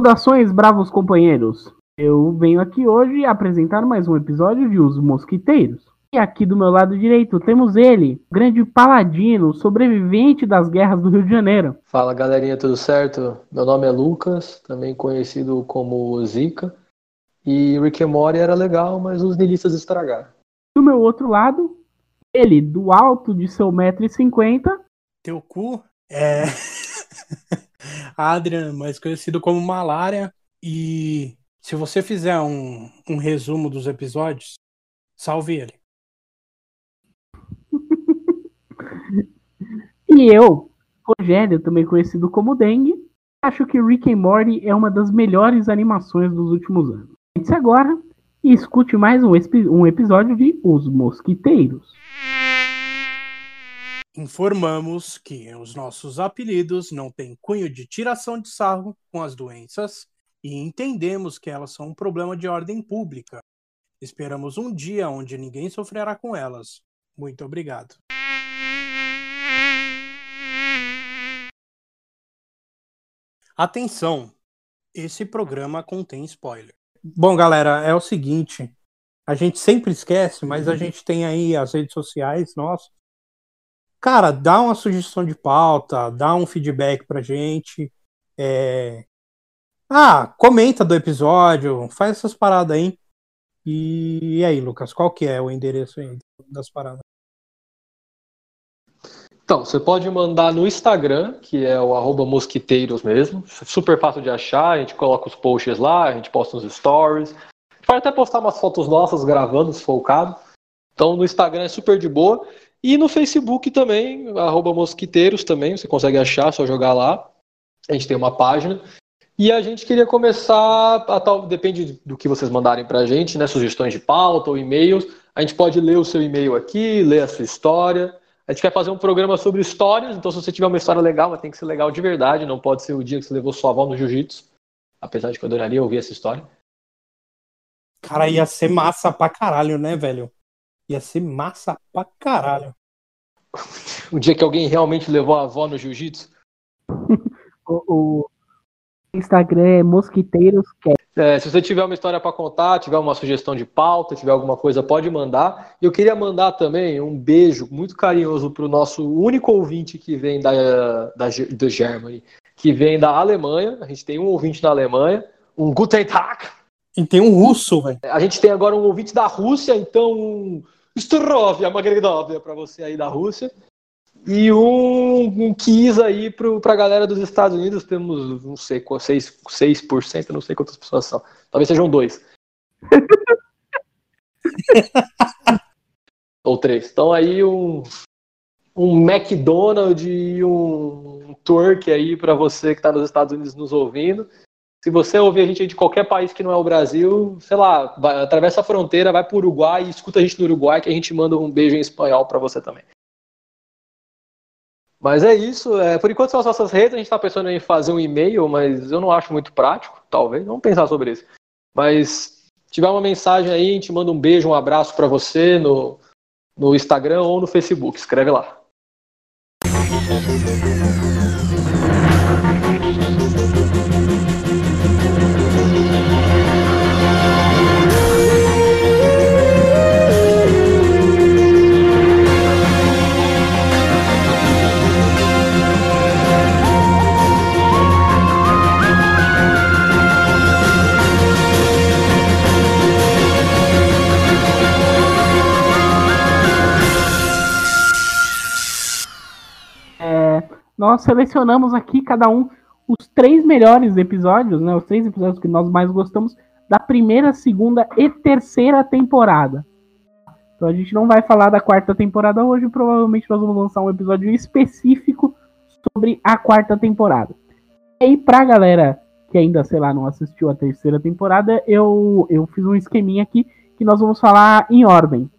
Saudações, bravos companheiros! Eu venho aqui hoje apresentar mais um episódio de Os Mosquiteiros. E aqui do meu lado direito temos ele, o grande paladino, sobrevivente das guerras do Rio de Janeiro. Fala galerinha, tudo certo? Meu nome é Lucas, também conhecido como Zika. E Rick and Morty era legal, mas os nihilistas estragaram. Do meu outro lado, ele, do alto de seu 1,50m. Teu cu é. Adrian, mais conhecido como Malária. E se você fizer um, um resumo dos episódios, salve ele. e eu, Rogério, também conhecido como Dengue, acho que Rick and Morty é uma das melhores animações dos últimos anos. Sente-se agora e escute mais um, um episódio de Os Mosquiteiros. Informamos que os nossos apelidos não têm cunho de tiração de sarro com as doenças e entendemos que elas são um problema de ordem pública. Esperamos um dia onde ninguém sofrerá com elas. Muito obrigado. Atenção! Esse programa contém spoiler. Bom, galera, é o seguinte. A gente sempre esquece, mas a gente tem aí as redes sociais, nossa. Cara, dá uma sugestão de pauta, dá um feedback pra gente. É... Ah, comenta do episódio, faz essas paradas aí. E aí, Lucas, qual que é o endereço aí das paradas? Então, você pode mandar no Instagram, que é o arroba mosquiteiros mesmo. Super fácil de achar, a gente coloca os posts lá, a gente posta uns stories. A gente pode até postar umas fotos nossas gravando, se for o caso. Então, no Instagram é super de boa. E no Facebook também, arroba mosquiteiros também, você consegue achar, só jogar lá. A gente tem uma página. E a gente queria começar, a tal, depende do que vocês mandarem pra gente, né? Sugestões de pauta ou e-mails. A gente pode ler o seu e-mail aqui, ler a sua história. A gente quer fazer um programa sobre histórias, então se você tiver uma história legal, tem que ser legal de verdade, não pode ser o dia que você levou sua avó no jiu-jitsu. Apesar de que eu adoraria ouvir essa história. Cara, ia ser massa pra caralho, né, velho? Ia ser massa pra caralho. o dia que alguém realmente levou a avó no jiu-jitsu? o, o, Instagram é Mosquiteiros é, se você tiver uma história para contar, tiver uma sugestão de pauta, tiver alguma coisa, pode mandar. E eu queria mandar também um beijo muito carinhoso para o nosso único ouvinte que vem da, da, da Germany, que vem da Alemanha. A gente tem um ouvinte na Alemanha, um Guten Tag. E tem um russo, velho. A gente tem agora um ouvinte da Rússia, então um Strovia Magredovia para você aí da Rússia. E um, um quiz aí para a galera dos Estados Unidos, temos, não sei, 6%, 6%, não sei quantas pessoas são. Talvez sejam dois. Ou três. Então aí um, um McDonald's e um Turk aí para você que está nos Estados Unidos nos ouvindo. Se você ouvir a gente de qualquer país que não é o Brasil, sei lá, vai, atravessa a fronteira, vai para o Uruguai e escuta a gente no Uruguai que a gente manda um beijo em espanhol para você também. Mas é isso. É, por enquanto são as nossas redes. A gente está pensando em fazer um e-mail, mas eu não acho muito prático. Talvez. Vamos pensar sobre isso. Mas se tiver uma mensagem aí, a gente manda um beijo, um abraço para você no, no Instagram ou no Facebook. Escreve lá. Nós selecionamos aqui cada um os três melhores episódios, né? Os três episódios que nós mais gostamos da primeira, segunda e terceira temporada. Então a gente não vai falar da quarta temporada hoje, provavelmente nós vamos lançar um episódio específico sobre a quarta temporada. E aí, pra galera que ainda, sei lá, não assistiu a terceira temporada, eu, eu fiz um esqueminha aqui que nós vamos falar em ordem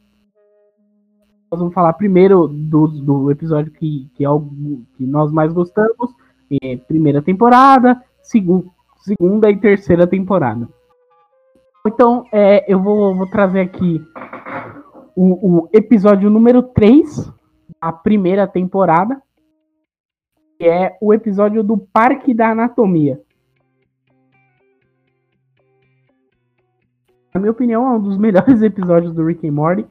nós vamos falar primeiro do, do episódio que, que, é o, que nós mais gostamos, é, primeira temporada, segu, segunda e terceira temporada. Então, é, eu vou, vou, trazer aqui o, o, episódio número 3 da primeira temporada, que é o episódio do Parque da Anatomia. Na minha opinião, é um dos melhores episódios do Rick and Morty.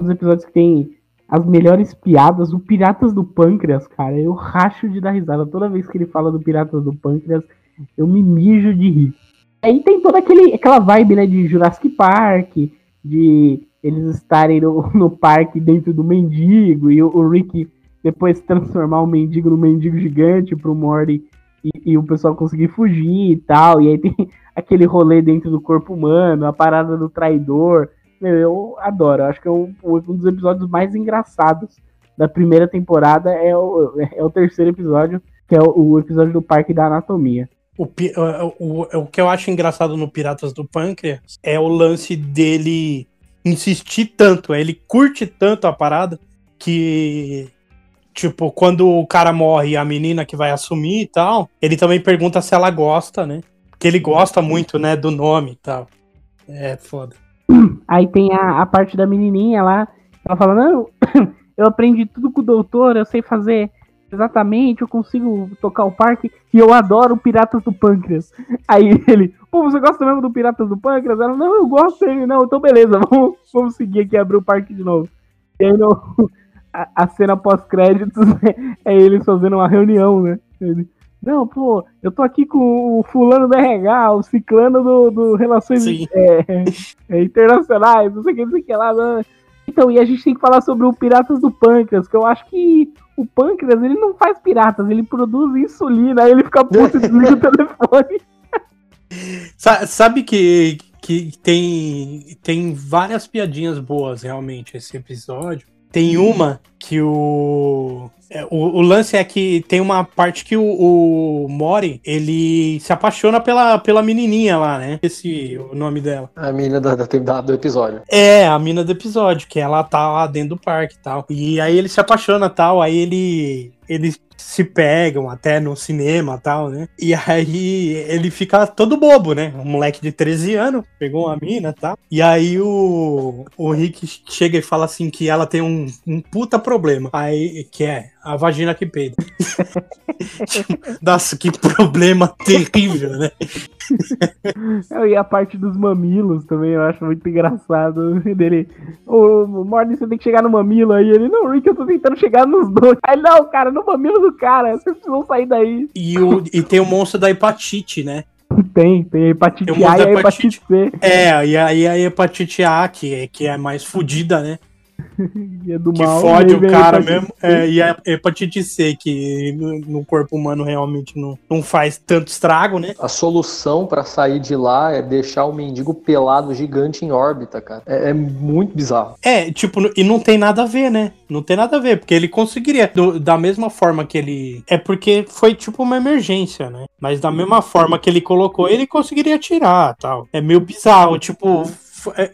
Um dos episódios que tem as melhores piadas. O Piratas do Pâncreas, cara, eu racho de dar risada. Toda vez que ele fala do Piratas do Pâncreas, eu me mijo de rir. Aí tem toda aquele, aquela vibe, né, de Jurassic Park, de eles estarem no, no parque dentro do mendigo e o, o, Rick depois transformar o mendigo no mendigo gigante pro Morty e, e, o pessoal conseguir fugir e tal. E aí tem aquele rolê dentro do corpo humano, a parada do traidor. Meu, eu adoro. Acho que é um, um dos episódios mais engraçados da primeira temporada é o, é o terceiro episódio, que é o, o episódio do Parque da Anatomia. O, o, o, que eu acho engraçado no Piratas do Pâncreas é o lance dele insistir tanto, ele curte tanto a parada que, tipo, quando o cara morre a menina que vai assumir e tal, ele também pergunta se ela gosta, né? Porque ele gosta muito, né, do nome e tal. É foda. Aí tem a, a parte da menininha lá, ela fala, não, eu aprendi tudo com o doutor, eu sei fazer exatamente, eu consigo tocar o parque e eu adoro Piratas do Pâncreas. Aí ele, pô, você gosta mesmo do Piratas do Pâncreas? Ela, não, eu gosto dele, não, então beleza, vamos, vamos seguir aqui abrir o parque de novo. E aí no, a, a cena pós-créditos é eles fazendo uma reunião, né? Ele, não, pô, eu tô aqui com o fulano do RH, o ciclano do, do Relações é, é, Internacionais, não sei o que, não sei o que lá. Né? Então, e a gente tem que falar sobre o Piratas do Pâncreas, que eu acho que o pâncreas, ele não faz piratas, ele produz insulina, aí ele fica puto e desliga o telefone. Sabe que, que tem, tem várias piadinhas boas, realmente, esse episódio. Tem uma que o é, o, o, lance é que tem uma parte que o, o, Mori, ele se apaixona pela, pela menininha lá, né? Esse o nome dela. A menina da, da, do episódio. É, a mina do episódio, que ela tá lá dentro do parque e tal. E aí ele se apaixona tal, aí ele ele se pegam até no cinema tal, né? E aí ele fica todo bobo, né? Um moleque de 13 anos, pegou uma mina tal. E aí o, o Rick chega e fala assim que ela tem um, um puta problema. Aí, que é a vagina que peida. Nossa, que problema terrível, né? e a parte dos mamilos também, eu acho muito engraçado. Dele, ô, oh, Morning, você tem que chegar no mamilo. Aí ele, não, Rick, eu tô tentando chegar nos dois. Aí, não, cara, no mamilo do cara, vocês precisam sair daí. E, o, e tem o monstro da hepatite, né? Tem, tem a hepatite tem A e a hepatite C. É, e aí a hepatite A, que é, que é mais fodida, né? é do que mal, fode o cara mesmo. É, e a hepatite C, que no, corpo humano realmente não, não faz tanto estrago, né? A solução para sair de lá é deixar o mendigo pelado gigante em órbita, cara. É, é, muito bizarro. É, tipo, e não tem nada a ver, né? Não tem nada a ver, porque ele conseguiria. Do, da mesma forma que ele. É porque foi tipo uma emergência, né? Mas da mesma forma que ele colocou, ele conseguiria tirar tal. É meio bizarro, tipo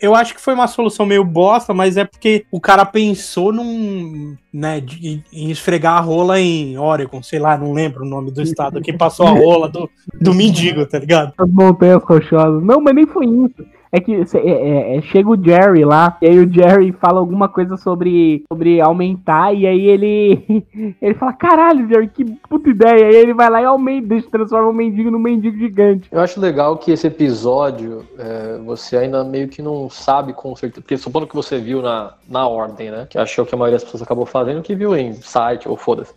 eu acho que foi uma solução meio bosta, mas é porque o cara pensou num. né, de, em esfregar a rola em Oregon, sei lá, não lembro o nome do estado, que passou a rola do, do mendigo, tá ligado? As montanhas rochosas. Não, mas nem foi isso. É que é, é, é, chega o Jerry lá, e aí o Jerry fala alguma coisa sobre, sobre aumentar, e aí ele ele fala, caralho, Jerry, que puta ideia. E aí ele vai lá e aumenta, transforma o mendigo num mendigo gigante. Eu acho legal que esse episódio, é, você ainda meio que não sabe com certeza, porque supondo que você viu na, na ordem, né, que achou que a maioria das pessoas acabou fazendo, que viu em site ou foda-se.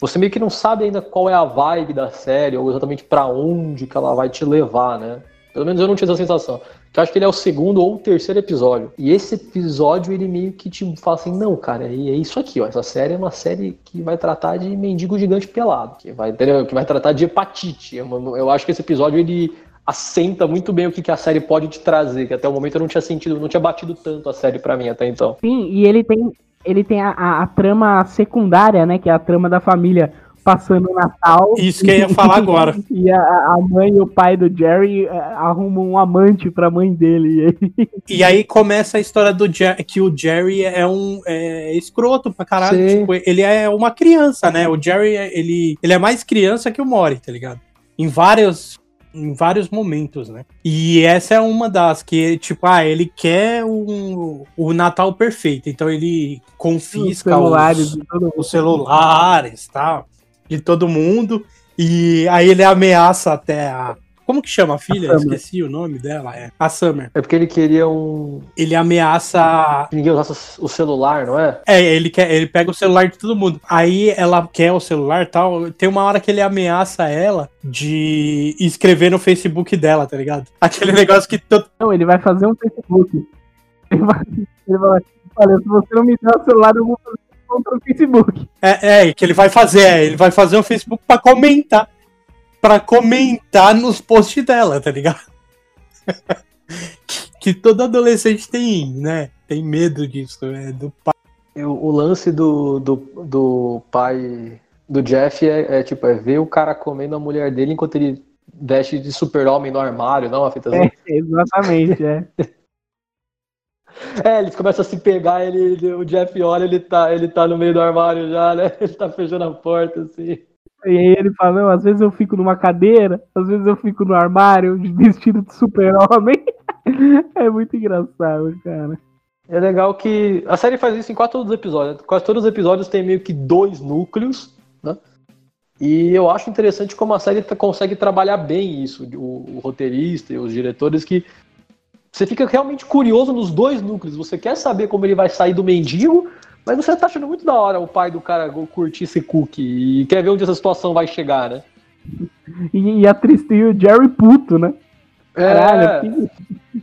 Você meio que não sabe ainda qual é a vibe da série, ou exatamente para onde que ela vai te levar, né? Pelo menos eu não tinha essa sensação. Que eu acho que ele é o segundo ou o terceiro episódio. E esse episódio, ele meio que te fala assim, não, cara, é, isso aqui, ó. Essa série é uma série que vai tratar de mendigo gigante pelado. Que vai, que vai tratar de hepatite. Eu, eu acho que esse episódio, ele assenta muito bem o que, que a série pode te trazer. Que até o momento eu não tinha sentido, não tinha batido tanto a série para mim até então. Sim, e ele tem, ele tem a, a, a trama secundária, né? Que é a trama da família passando o Natal. Isso que eu ia falar agora. E a, a, mãe e o pai do Jerry é, arrumam um amante pra mãe dele. E aí começa a história do Jerry, que o Jerry é um é, escroto pra caralho. Tipo, ele é uma criança, né? O Jerry, ele, ele é mais criança que o Mori, tá ligado? Em vários em vários momentos, né? E essa é uma das que, tipo, ah, ele quer um, o Natal perfeito, então ele confisca os celulares, os, os celulares tal de todo mundo. E aí ele ameaça até a. Como que chama a filha? A Esqueci o nome dela. É a Summer. É porque ele queria um. Ele ameaça. que ninguém usasse o celular, não é? É, ele quer, ele pega o celular de todo mundo. Aí ela quer o celular e tal. Tem uma hora que ele ameaça ela de escrever no Facebook dela, tá ligado? Aquele negócio que todo. Não, ele vai fazer um Facebook. Ele vai, ele vai olha, se você não me der o celular, eu vou fazer contra o Facebook. É, é, que ele vai fazer, é, ele vai fazer um Facebook pra comentar. Pra comentar nos posts dela, tá ligado? que, que todo adolescente tem, né? Tem medo disso, né? Do pai. E o, o lance do, do, do pai do Jeff é, é, tipo, é ver o cara comendo a mulher dele enquanto ele veste de super-homem no armário, não, a fita. É, exatamente, é. É, eles começam a se pegar, ele, ele- o Jeff olha, ele tá, ele tá no meio do armário já, né? Ele tá fechando a porta, assim. E aí ele fala, não, às vezes eu fico numa cadeira, às vezes eu fico no armário, vestido de super-homem. É muito engraçado, cara. É legal que a série faz isso em quase todos os episódios. Quase todos os episódios tem meio que dois núcleos, né? E eu acho interessante como a série consegue trabalhar bem isso, o, o roteirista e os diretores, que você fica realmente curioso nos dois núcleos. Você quer saber como ele vai sair do mendigo, mas você tá achando muito da hora o pai do cara curtir esse cookie e quer ver onde essa situação vai chegar, né? E, e a Tristan e o Jerry puto, né? Caralho, É. que-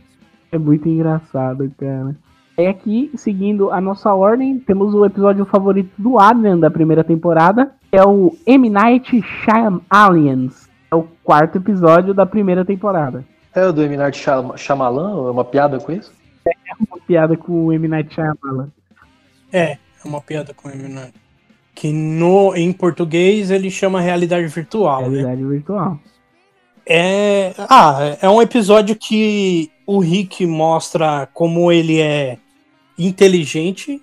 é muito engraçado, cara. E aqui, seguindo a nossa ordem, temos o episódio favorito do Adrian da primeira temporada, que é o M. Night Shyamalan. É o quarto episódio da primeira temporada. É o do M. Night Shyam- Shyamalan? É uma piada com isso? Uma piada com o M. Night Shyamalan. É, é uma piada com ele, né? Que no, em português ele chama realidade virtual, né? Realidade virtual. É. Ah, é um episódio que o Rick mostra como ele é inteligente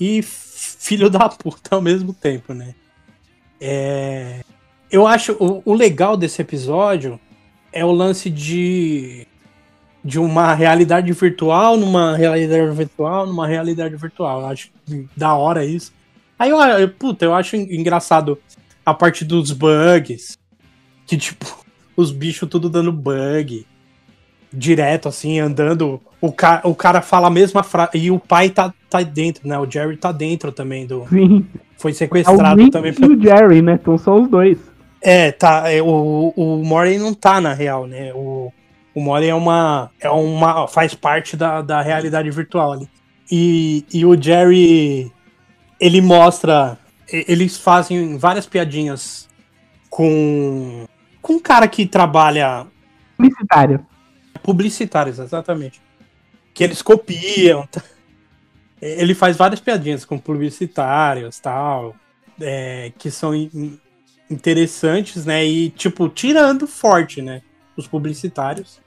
e filho da puta ao mesmo tempo, né? É, eu acho o, o legal desse episódio é o lance de de uma realidade virtual numa realidade virtual numa realidade virtual. Eu acho da hora isso. Aí eu, eu puta, eu acho engraçado a parte dos bugs que tipo os bichos tudo dando bug. Direto, assim, andando. O, ca o cara fala a mesma frase. E o pai tá, tá dentro, né? O Jerry tá dentro também do. Sim. Foi É o sequestrado também. e o Jerry, né? Então são os dois. É, tá. É, o, o Morey não tá na real, né? O, o Morey é uma. É uma. faz parte da, da realidade virtual ali. E, e o Jerry. Ele mostra. Eles fazem várias piadinhas com. Com um cara que trabalha Publicitário. publicitários, exatamente. Que eles copiam. tá? Ele faz várias piadinhas com publicitários tal, é, que são interessantes, né? E, tipo, tirando forte, né? Os publicitários.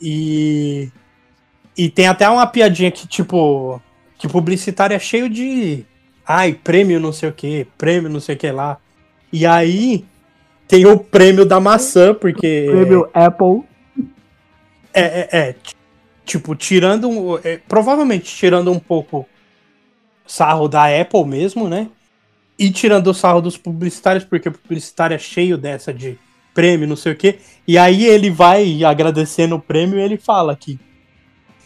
E. E tem até uma piadinha que, tipo. Que publicitário é cheio de. Ai, prêmio não sei o que, prêmio não sei o que lá. E aí. Tem o prêmio da maçã, porque. Prêmio Apple. É, é, é. Tipo, tirando. é, provavelmente tirando um pouco sarro da Apple mesmo, né? E tirando o sarro dos publicitários, porque o publicitário é cheio dessa de prêmio, não sei o quê. E aí ele vai agradecendo o prêmio e ele fala que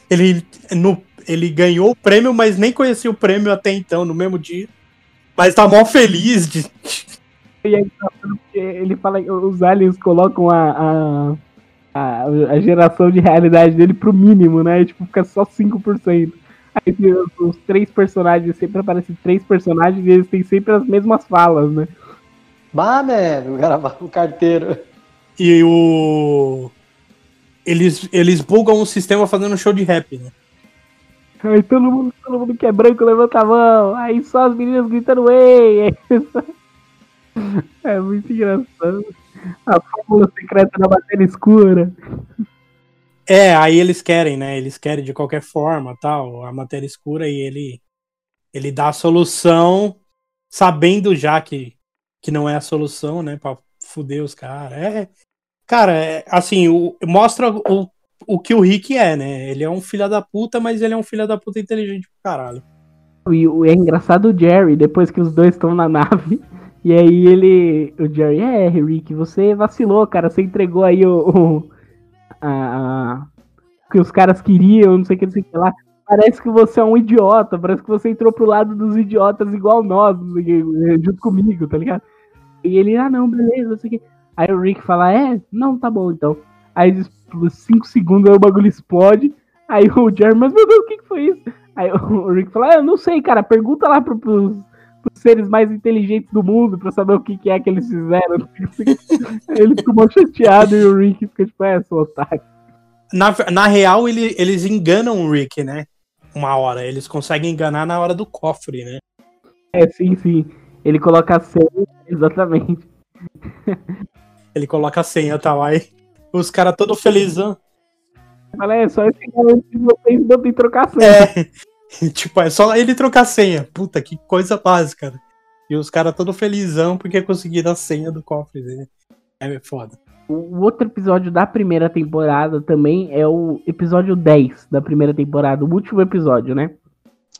ele, no, ele ganhou o prêmio, mas nem conhecia o prêmio até então, no mesmo dia. Mas tá mó feliz de. E porque ele fala que os aliens colocam a, a, a, a geração de realidade dele pro mínimo, né? E, tipo, fica só 5%. Tem os, os três personagens, sempre aparecem três personagens e eles têm sempre as mesmas falas, né? Bah, mano, o cara o carteiro. E o. Eles, eles bugam o sistema fazendo show de rap, né? Aí todo mundo, todo mundo que é branco levanta a mão. Aí só as meninas gritando, ei! É muito engraçado. A fórmula secreta da matéria escura. É, aí eles querem, né? Eles querem de qualquer forma, tal, a matéria escura e ele ele dá a solução sabendo já que, que não é a solução, né, Pra fuder os caras. É, cara, é, assim, o, mostra o, o que o Rick é, né? Ele é um filho da puta, mas ele é um filho da puta inteligente pro caralho. E é engraçado o Jerry, depois que os dois estão na nave, E aí ele. O Jerry, é, Rick, você vacilou, cara. Você entregou aí o. o a, que os caras queriam, não sei o que, não sei o que lá. Parece que você é um idiota, parece que você entrou pro lado dos idiotas igual nós, junto comigo, tá ligado? E ele, ah não, beleza, não sei o que. Aí o Rick fala, é, não, tá bom então. Aí, 5 segundos, aí o bagulho explode. Aí o Jerry, mas meu Deus, o que, que foi isso? Aí o Rick fala, ah, eu não sei, cara, pergunta lá pro, pros seres mais inteligentes do mundo pra saber o que, que é que eles fizeram. ele ficou chateado e o Rick fica tipo, é, sou otário. Na, na real, ele, eles enganam o Rick, né? Uma hora. Eles conseguem enganar na hora do cofre, né? É, sim, sim. Ele coloca a senha, exatamente. Ele coloca a senha tal, aí os caras todo felizão. Fala, é só esse cara que vocês não tem trocar senha. É, tipo, é só ele trocar senha. Puta, que coisa básica. Né? E os caras todo felizão porque conseguiram a senha do cofre dele. É foda. O outro episódio da primeira temporada também é o episódio 10 da primeira temporada, o último episódio, né?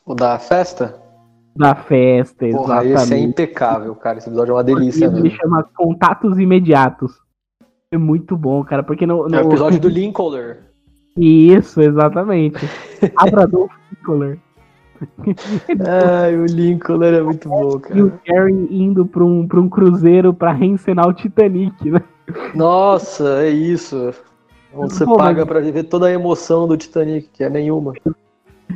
O da festa? Da festa, Porra, exatamente. Esse é impecável, cara. Esse episódio é uma delícia. Ele chama Contatos Imediatos. É muito bom, cara, porque no... no... É o episódio do Lincoln. Isso, exatamente. Abradolfo Lincoln. Ai, o Lincoln é muito bom, cara. E o Gary indo pra um, pra um cruzeiro pra reencenar o Titanic, né? Nossa, é isso. Onde você Pô, paga mas... pra viver toda a emoção do Titanic, que é nenhuma.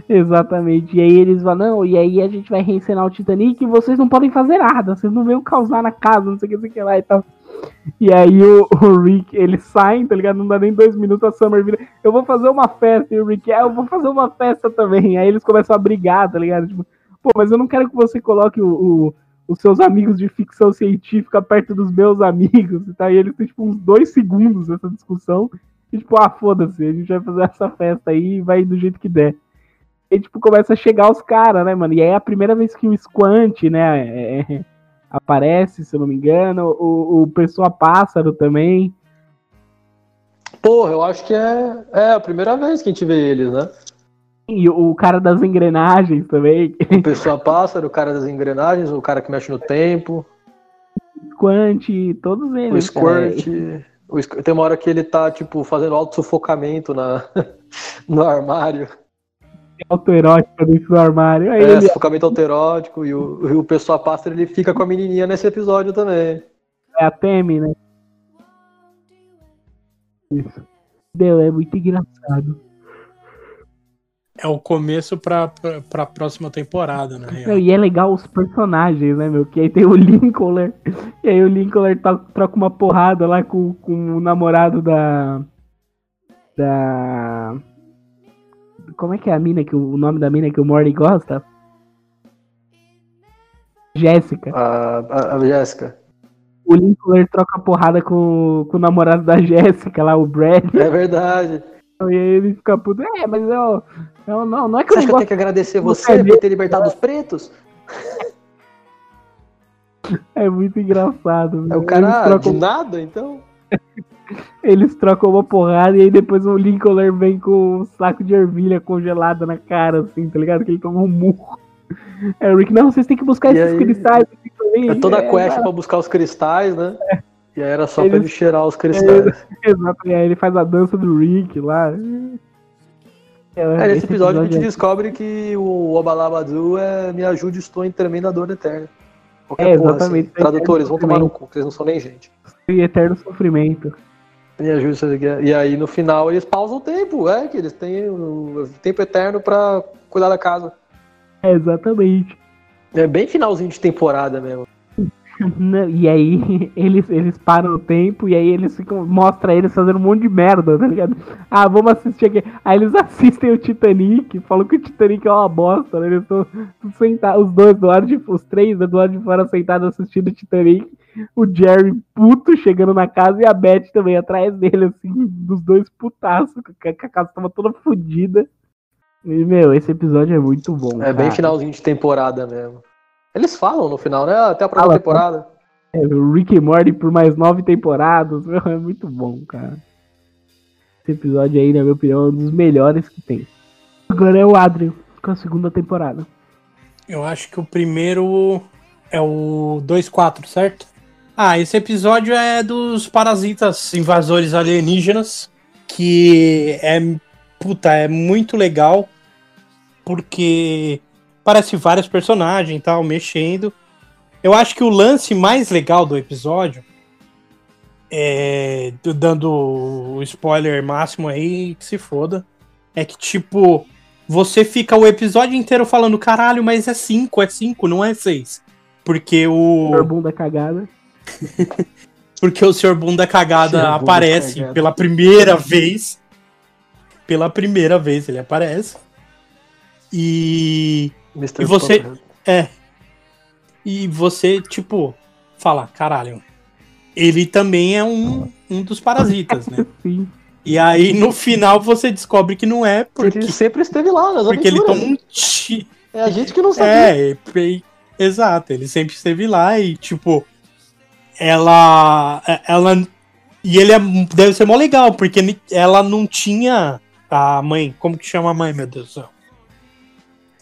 Exatamente. E aí eles falam, não, e aí a gente vai reencenar o Titanic e vocês não podem fazer nada, vocês não vêm causar na casa, não sei o que, não sei o que lá e tal. E aí o, o, Rick, ele sai, tá ligado? Não dá nem dois minutos, a Summer vira, eu vou fazer uma festa, e o Rick, ah, eu vou fazer uma festa também. Aí eles começam a brigar, tá ligado? Tipo, pô, mas eu não quero que você coloque o, o os seus amigos de ficção científica perto dos meus amigos tal. E eles têm, tipo, uns dois segundos essa discussão. E, tipo, ah, foda-se, a gente vai fazer essa festa aí e vai do jeito que der. E, tipo, começa a chegar os caras, né, mano? E aí é a primeira vez que o Squant, né, é, é aparece, se eu não me engano. O, o Pessoa Pássaro também. Porra, eu acho que é, é a primeira vez que a gente vê eles, né? E o cara das engrenagens também. O pessoa pássaro, o cara das engrenagens, o cara que mexe no tempo. Squant, todos eles. O Squirt. O, tem uma hora que ele tá, tipo, fazendo auto-sufocamento na, no armário. Autoerótico dentro do armário. Aí é, ele... sufocamento autoerótico. E o, e o pessoa pássaro, ele fica com a menininha nesse episódio também. É a Temi, né? Isso. Deu, é muito engraçado é o começo pra, pra, pra próxima temporada, né? e é legal os personagens, né, meu? Que aí tem o Lincoln, e aí o Lincoln tá, troca uma porrada lá com, com o namorado da. Da. Como é que é a mina que o nome da mina que o Morty gosta? Jéssica. A, a, a Jéssica. O Lincoln troca porrada com, com o namorado da Jéssica lá, o Brad. É verdade. E aí ele fica puto. É, mas eu, eu não, não é que você eu acha que eu tenho que agradecer você por ter libertado os pretos? É muito engraçado. É o cara trocam... de nada, então? Eles trocam uma porrada e aí depois o Lincoln vem com um saco de ervilha congelada na cara, assim, tá ligado? Que ele toma um murro. É o Rick, não, vocês têm que buscar e esses aí... cristais. É toda a é, quest é, pra buscar os cristais, né? É. E aí era só ele, pra ele cheirar os cristais. É, exato, e aí ele faz a dança do Rick lá. É, é nesse episódio a gente é... descobre que o Obalabadu é Me ajude, estou em tremenda dor eterna. Qualquer é, porra, exatamente. Assim. Tradutores, vão tomar no cu, que eles não são nem gente. E eterno sofrimento. Me ajude, e aí no final eles pausam o tempo, é, que eles têm o tempo eterno pra cuidar da casa. É, exatamente. É bem finalzinho de temporada mesmo. E aí eles, eles param o tempo e aí eles ficam, mostra eles fazendo um monte de merda, tá ligado? Ah, vamos assistir aqui. Aí eles assistem o Titanic, falam que o Titanic é uma bosta, né? Eles estão sentados, os dois do lado de os três né, do lado de fora sentados assistindo o Titanic. O Jerry puto chegando na casa e a Beth também atrás dele, assim, dos dois putaços, que a casa tava toda fodida. E, meu, esse episódio é muito bom. É cara. bem finalzinho de temporada mesmo. Eles falam no final, né? Até a próxima Fala, temporada. É, o Rick e Morty por mais nove temporadas. Meu, é muito bom, cara. Esse episódio aí, na minha opinião, é um dos melhores que tem. Agora é o Adrian, com a segunda temporada. Eu acho que o primeiro É o 2.4, certo? Ah, esse episódio é dos parasitas invasores alienígenas, que é, puta, é muito legal, porque parece vários personagens e tal, mexendo. Eu acho que o lance mais legal do episódio, é, dando o spoiler máximo aí, que se foda, é que, tipo, você fica o episódio inteiro falando, caralho, mas é 5, é 5, não é 6. Porque o. Bunda cagada. Porque o Senhor Bunda Cagada Senhor Bunda aparece Cagada. pela primeira vez. Pela primeira vez ele aparece. E. Mr. E você-. É. E você, tipo, fala, caralho. Ele também é um, um dos parasitas, né? Sim. E aí no final você descobre que não é, porque, Ele sempre esteve lá nas porque ele toma um tiro. É a gente que não sabia. É, exato, ele sempre esteve lá e, tipo, ela. Ela. E ele é, deve ser mó legal, porque ela não tinha. A mãe, como que chama a mãe, meu Deus do céu?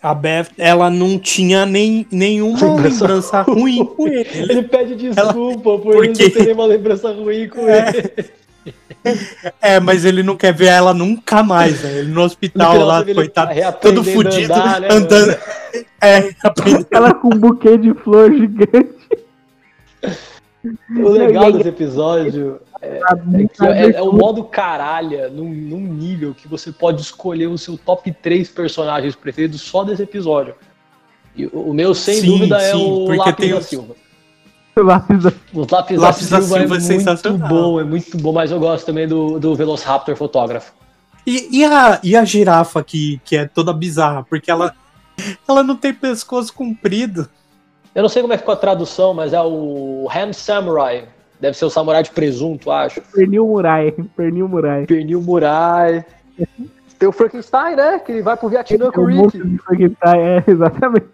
A Beth, ela não tinha nem, nenhuma Lembrança ruim com ele. Ele pede desculpa por ele Porque- não ter uma lembrança ruim com É. ele. É, mas ele não quer ver ela nunca mais, né? Ele no hospital lá, coitado, reaprendendo todo fudido, andar, né, andando. É, aprendendo. Ela com um buquê de flor gigante. O legal desse episódio é que é, é o modo caralha num, num nível que você pode escolher o seu top 3 personagens preferidos só desse episódio. E o o meu, sem Sim, dúvida, é sim, o porque Lápis tem da os- Silva. Lápis da- O Lápis, Lápis da da Silva, Silva é é, muito sensacional. bom, é muito bom, mas eu gosto também do, do Velociraptor fotógrafo. E, e a, e a girafa que, que é toda bizarra, porque ela, ela não tem pescoço comprido. Eu não sei como é que ficou a tradução, mas é o Ham Samurai. Deve ser o samurai de presunto, acho. Pernil Murai. Pernil Murai. Pernil Murai. Tem o Frankenstein, né? Que ele vai pro Vietnã com o Rick. de Frankenstein, é, exatamente.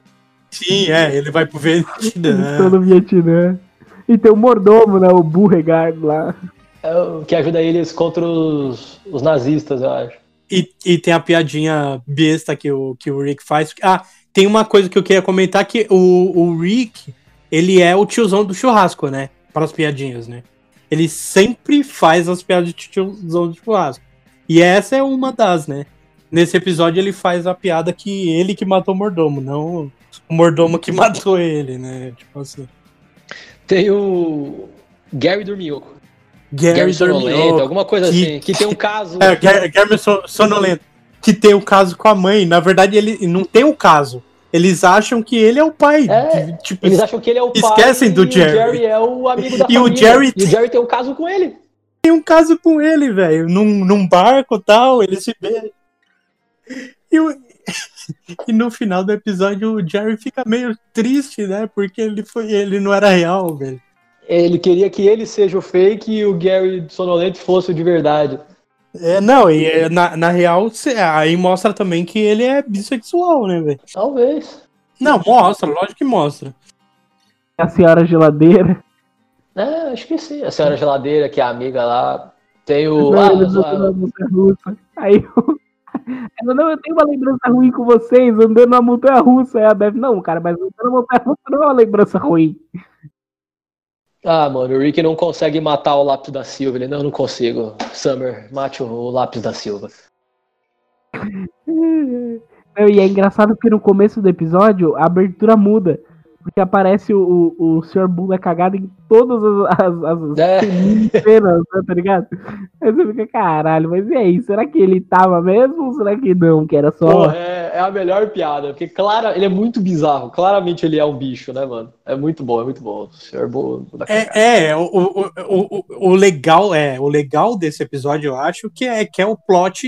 Sim, é, ele vai pro Vietnã. estão no Vietnã. E tem o mordomo, né? O Burregard lá. É o que ajuda eles contra os, os nazistas, eu acho. E, e tem a piadinha besta que o, que o Rick faz. Ah, tem uma coisa que eu queria comentar, que o, o Rick, ele é o tiozão do churrasco, né? Para as piadinhas, né? Ele sempre faz as piadas de tiozão do churrasco. E essa é uma das, né? Nesse episódio ele faz a piada que ele que matou o mordomo, não o mordomo que matou ele, né? Tipo assim. Tem o Gary Dorminhoco. Gary, Gary Sonolento, alguma coisa que- assim. Que tem um caso. É, Gary, Gary Son- Sonolento. Que tem o caso com a mãe. Na verdade, ele não tem o caso. Eles acham que ele é o pai. É, tipo, Eles acham que ele é o pai Esquecem do Jerry. o Jerry é o amigo da E o família. Jerry e o Jerry tem um caso com ele. tem um caso com ele, velho. Num, num barco e tal, eles se beijam. E, o- e no final do episódio o Jerry fica meio triste, né? Porque ele, foi, ele não era real, velho. Ele queria que ele seja o fake e o Gary Sonolento fosse o de verdade. É, não, e é, na, na real, cê- aí mostra também que ele é bissexual, né, velho? Talvez. Não, mostra, lógico que mostra. A senhora geladeira. É, acho que sim. A senhora geladeira, que é a amiga lá. Tem o. Não, ah, a-. Aí eu... Ela, não, eu tenho uma lembrança ruim com vocês, andando na montanha russa. Aí a Beth, não, cara, mas andando na montanha russa não é uma lembrança ruim. Ah, mano, o Rick não consegue matar o lápis da Silva. Ele, não, não consigo. Summer, mate o, lápis da Silva. E é engraçado porque no começo do episódio a abertura muda. Porque aparece o, o, o Sr. Bunda cagado em todas as, as, as É. cenas, né, tá ligado? Aí você fica, caralho, mas e aí? Será que ele tava mesmo ou será que não? Que era só. Porra, é, é a melhor piada, porque clara, ele é muito bizarro. Claramente ele é um bicho, né, mano? É muito bom, é muito bom. O senhor. É, é o, o, o, o, o legal é o legal desse episódio, eu acho, que é que é o plot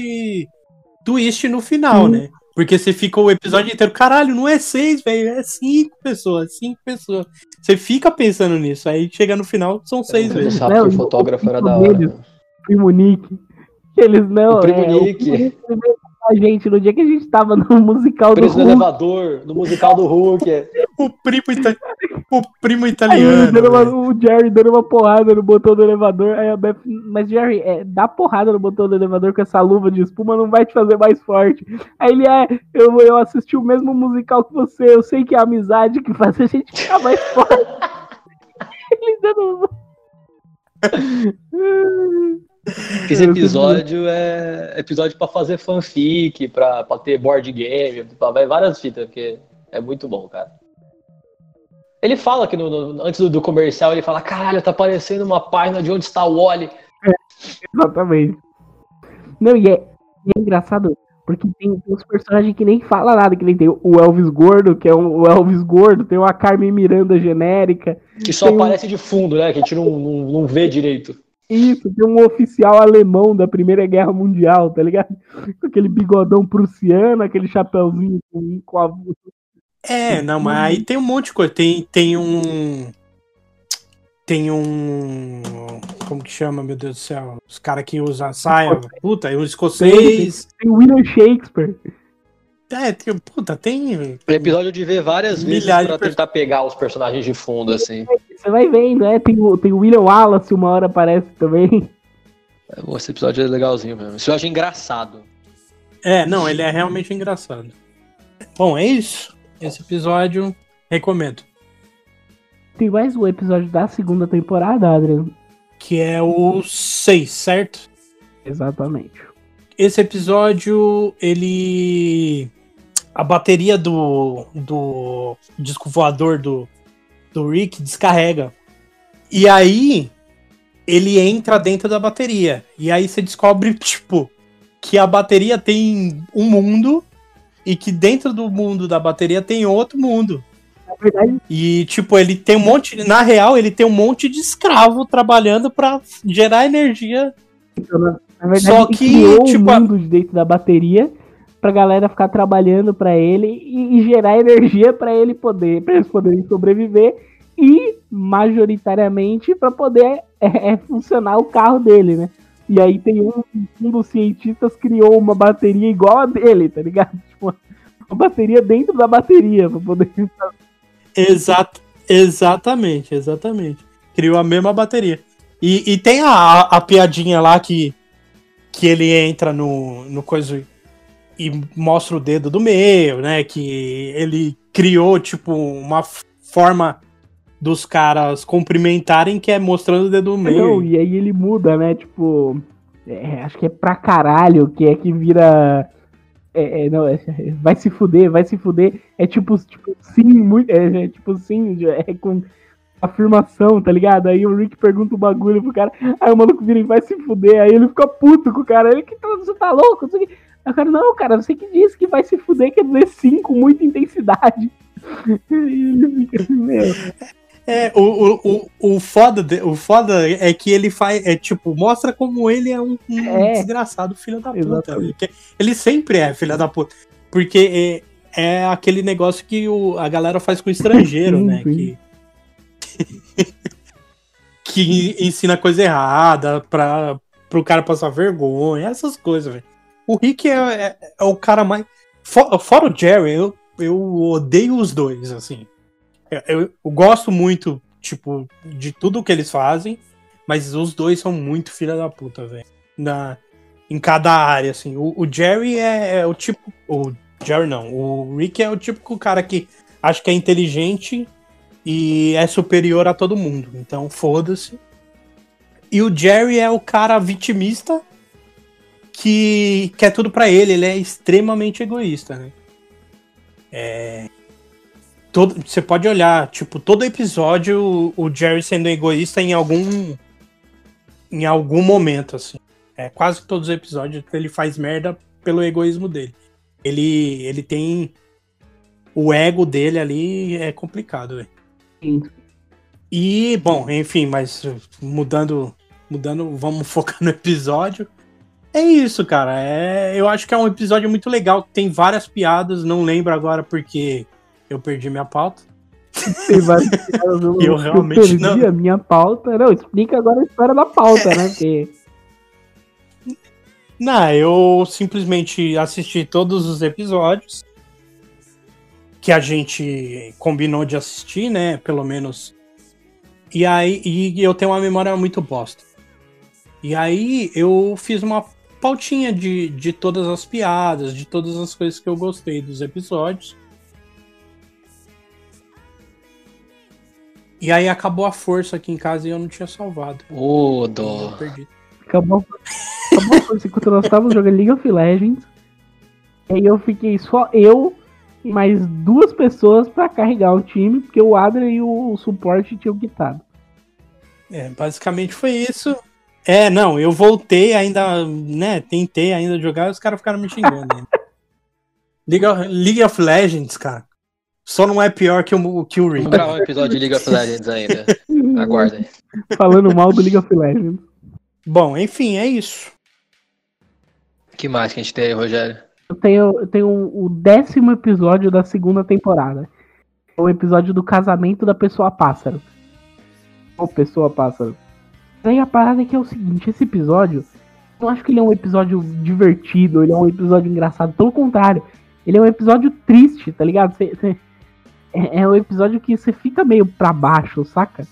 twist no final, Sim. né? Porque você fica o episódio inteiro, caralho, não é seis, velho, é cinco pessoas, cinco pessoas. Você fica pensando nisso, aí chega no final, são seis O vezes. Raptor Não, e o- fotógrafo o era primo da hora. Primo Nick. Eles não. O Primo é, Nick. primo veio com a gente no dia que a gente tava no musical do Preso no Hulk. elevador, no musical do Hulk. é. O primo, então, o primo Aí italiano. dando uma- o Jerry dando uma porrada no botão do elevador. Aí a Beth, mas Jerry, é, dá porrada no botão do elevador com essa luva de espuma não vai te fazer mais forte. Aí ele é, eu, eu assisti o mesmo musical que você, eu sei que é a amizade que faz a gente ficar mais forte. ele dando. Esse episódio é episódio pra fazer fanfic, pra, pra ter board game, pra várias fitas, porque é muito bom, cara. Ele fala que no, no- antes do, do comercial, ele fala, caralho, tá parecendo uma página de onde está o Wally. Exatamente. Não, e é, e é engraçado, porque tem, uns personagens que nem fala nada, que nem tem o Elvis Gordo, que é um, o Elvis Gordo, tem uma Carmen Miranda genérica. Que só Tem um- aparece de fundo, né? Que a gente não, não, não vê direito. Isso, tem um oficial alemão da Primeira Guerra Mundial, tá ligado? Com aquele bigodão prussiano, aquele chapeuzinho com, com a. É, não, mas aí tem um monte de coisa. Tem, tem um. Tem um. Como que chama, meu Deus do céu? Os caras que usam saia. Puta, um escocês. Tem o William Shakespeare. É, tem, puta, tem. O episódio de ver várias vezes Milhares pra de perso- tentar pegar os personagens de fundo, assim. Você vai vendo, né? Tem o, tem o William Wallace, uma hora aparece também. Esse episódio é legalzinho mesmo. Esse episódio é engraçado. É, não, ele é realmente engraçado. Bom, é isso. Esse episódio, recomendo. Tem mais um episódio da segunda temporada, Adrian. Que é o 6, certo? Exatamente. Esse episódio, ele. A bateria do, do disco voador do, do Rick descarrega. E aí, ele entra dentro da bateria. E aí você descobre, tipo, que a bateria tem um mundo e que dentro do mundo da bateria tem outro mundo. Verdade, E, tipo, ele tem um monte. Na real, ele tem um monte de escravo trabalhando pra gerar energia. então, na, na verdade Só ele que, criou tipo, o a- mundo de dentro da bateria pra galera ficar trabalhando pra ele e, e gerar energia pra ele poder, para eles poderem sobreviver e majoritariamente pra poder é, é, funcionar o carro dele, né? E aí tem um, um dos cientistas criou uma bateria igual a dele, tá ligado? Tipo, uma bateria dentro da bateria pra poder Exato, exatamente, exatamente. Criou a mesma bateria. E, e tem a, a piadinha lá que, que ele entra no, no coisa e mostra o dedo do meio, né? Que ele criou, tipo, uma forma dos caras cumprimentarem que é mostrando o dedo do meio. Não, e aí ele muda, né? Tipo, é, acho que é pra caralho, que é que vira. É, é, não, é- vai se fuder, vai se fuder. É tipo, tipo sim, muito. É, é tipo sim, é com afirmação, tá ligado? Aí o Rick pergunta o bagulho pro cara, aí o maluco vira e vai se fuder, aí ele fica puto com o cara, ele que tá, você tá louco? Sei o quê. Aí o cara, não, cara, você que disse que vai se fuder, quer dizer sim, com muita intensidade. E ele fica assim, meu. É, o, o, o, o, foda de- o foda é que ele faz, é tipo, mostra como ele é um, um É. desgraçado filho da puta. Exatamente. Ele, ele sempre é filho da puta. Porque é, é aquele negócio que o, a galera faz com o estrangeiro, Sim, né? sim. Que, que ensina coisa errada pra, pro cara passar vergonha, essas coisas, velho. O Rick é, é, é o cara mais. fo- Fora o Jerry, eu, eu odeio os dois, assim. Eu, eu- eu gosto muito, tipo, de tudo que eles fazem, mas os dois são muito filha da puta, velho. Na, em cada área, assim. O, o Jerry é, é o tipo. O Jerry não. O Rick é o típico cara que acha que é inteligente e é superior a todo mundo. Então, foda-se. E o Jerry é o cara vitimista que quer tudo pra ele. Ele é extremamente egoísta, né? É, todo, você pode olhar, tipo, todo episódio o, o Jerry sendo egoísta em algum em algum momento, assim. É, quase todos os episódios ele faz merda pelo egoísmo dele. Ele, ele tem o ego dele ali é complicado, velho. E, bom, enfim, mas mudando, mudando, vamos focar no episódio. É isso, cara. É, eu acho que é um episódio muito legal, tem várias piadas, não lembro agora porque eu perdi minha pauta. Tem vários caras, eu, Eu realmente perdi não. a minha pauta. Não, explica agora a história da pauta, né? Porque Não, eu simplesmente assisti todos os episódios. que a gente combinou de assistir, né? Pelo menos. E aí e eu tenho uma memória muito bosta. E aí eu fiz uma pautinha de, de todas as piadas, de todas as coisas que eu gostei dos episódios. E aí acabou a força aqui em casa e eu não tinha salvado. Ô, dó. Eu perdi. Acabou, acabou a força enquanto nós estávamos jogando League of Legends. E aí eu fiquei só eu e mais duas pessoas pra carregar o time, porque o Adler e o suporte tinham quitado. É, basicamente foi isso. É, não, eu voltei ainda, né? Tentei ainda jogar e os caras ficaram me xingando. ainda. League, of, League of Legends, cara. Só não é pior que o, que o Ring. Vamos gravar um episódio de League of Legends ainda. Aguarda aí. Falando mal do League of Legends. Bom, enfim, é isso. O que mais que a gente tem aí, Rogério? Eu tenho, eu tenho o décimo episódio da segunda temporada. É o episódio do casamento da pessoa pássaro. Ou pessoa pássaro. Aí a parada é que é o seguinte, esse episódio, eu não acho que ele é um episódio divertido, ele é um episódio engraçado, pelo contrário, ele é um episódio triste, tá ligado? Cê- cê- é, é um episódio que você fica meio pra baixo, saca?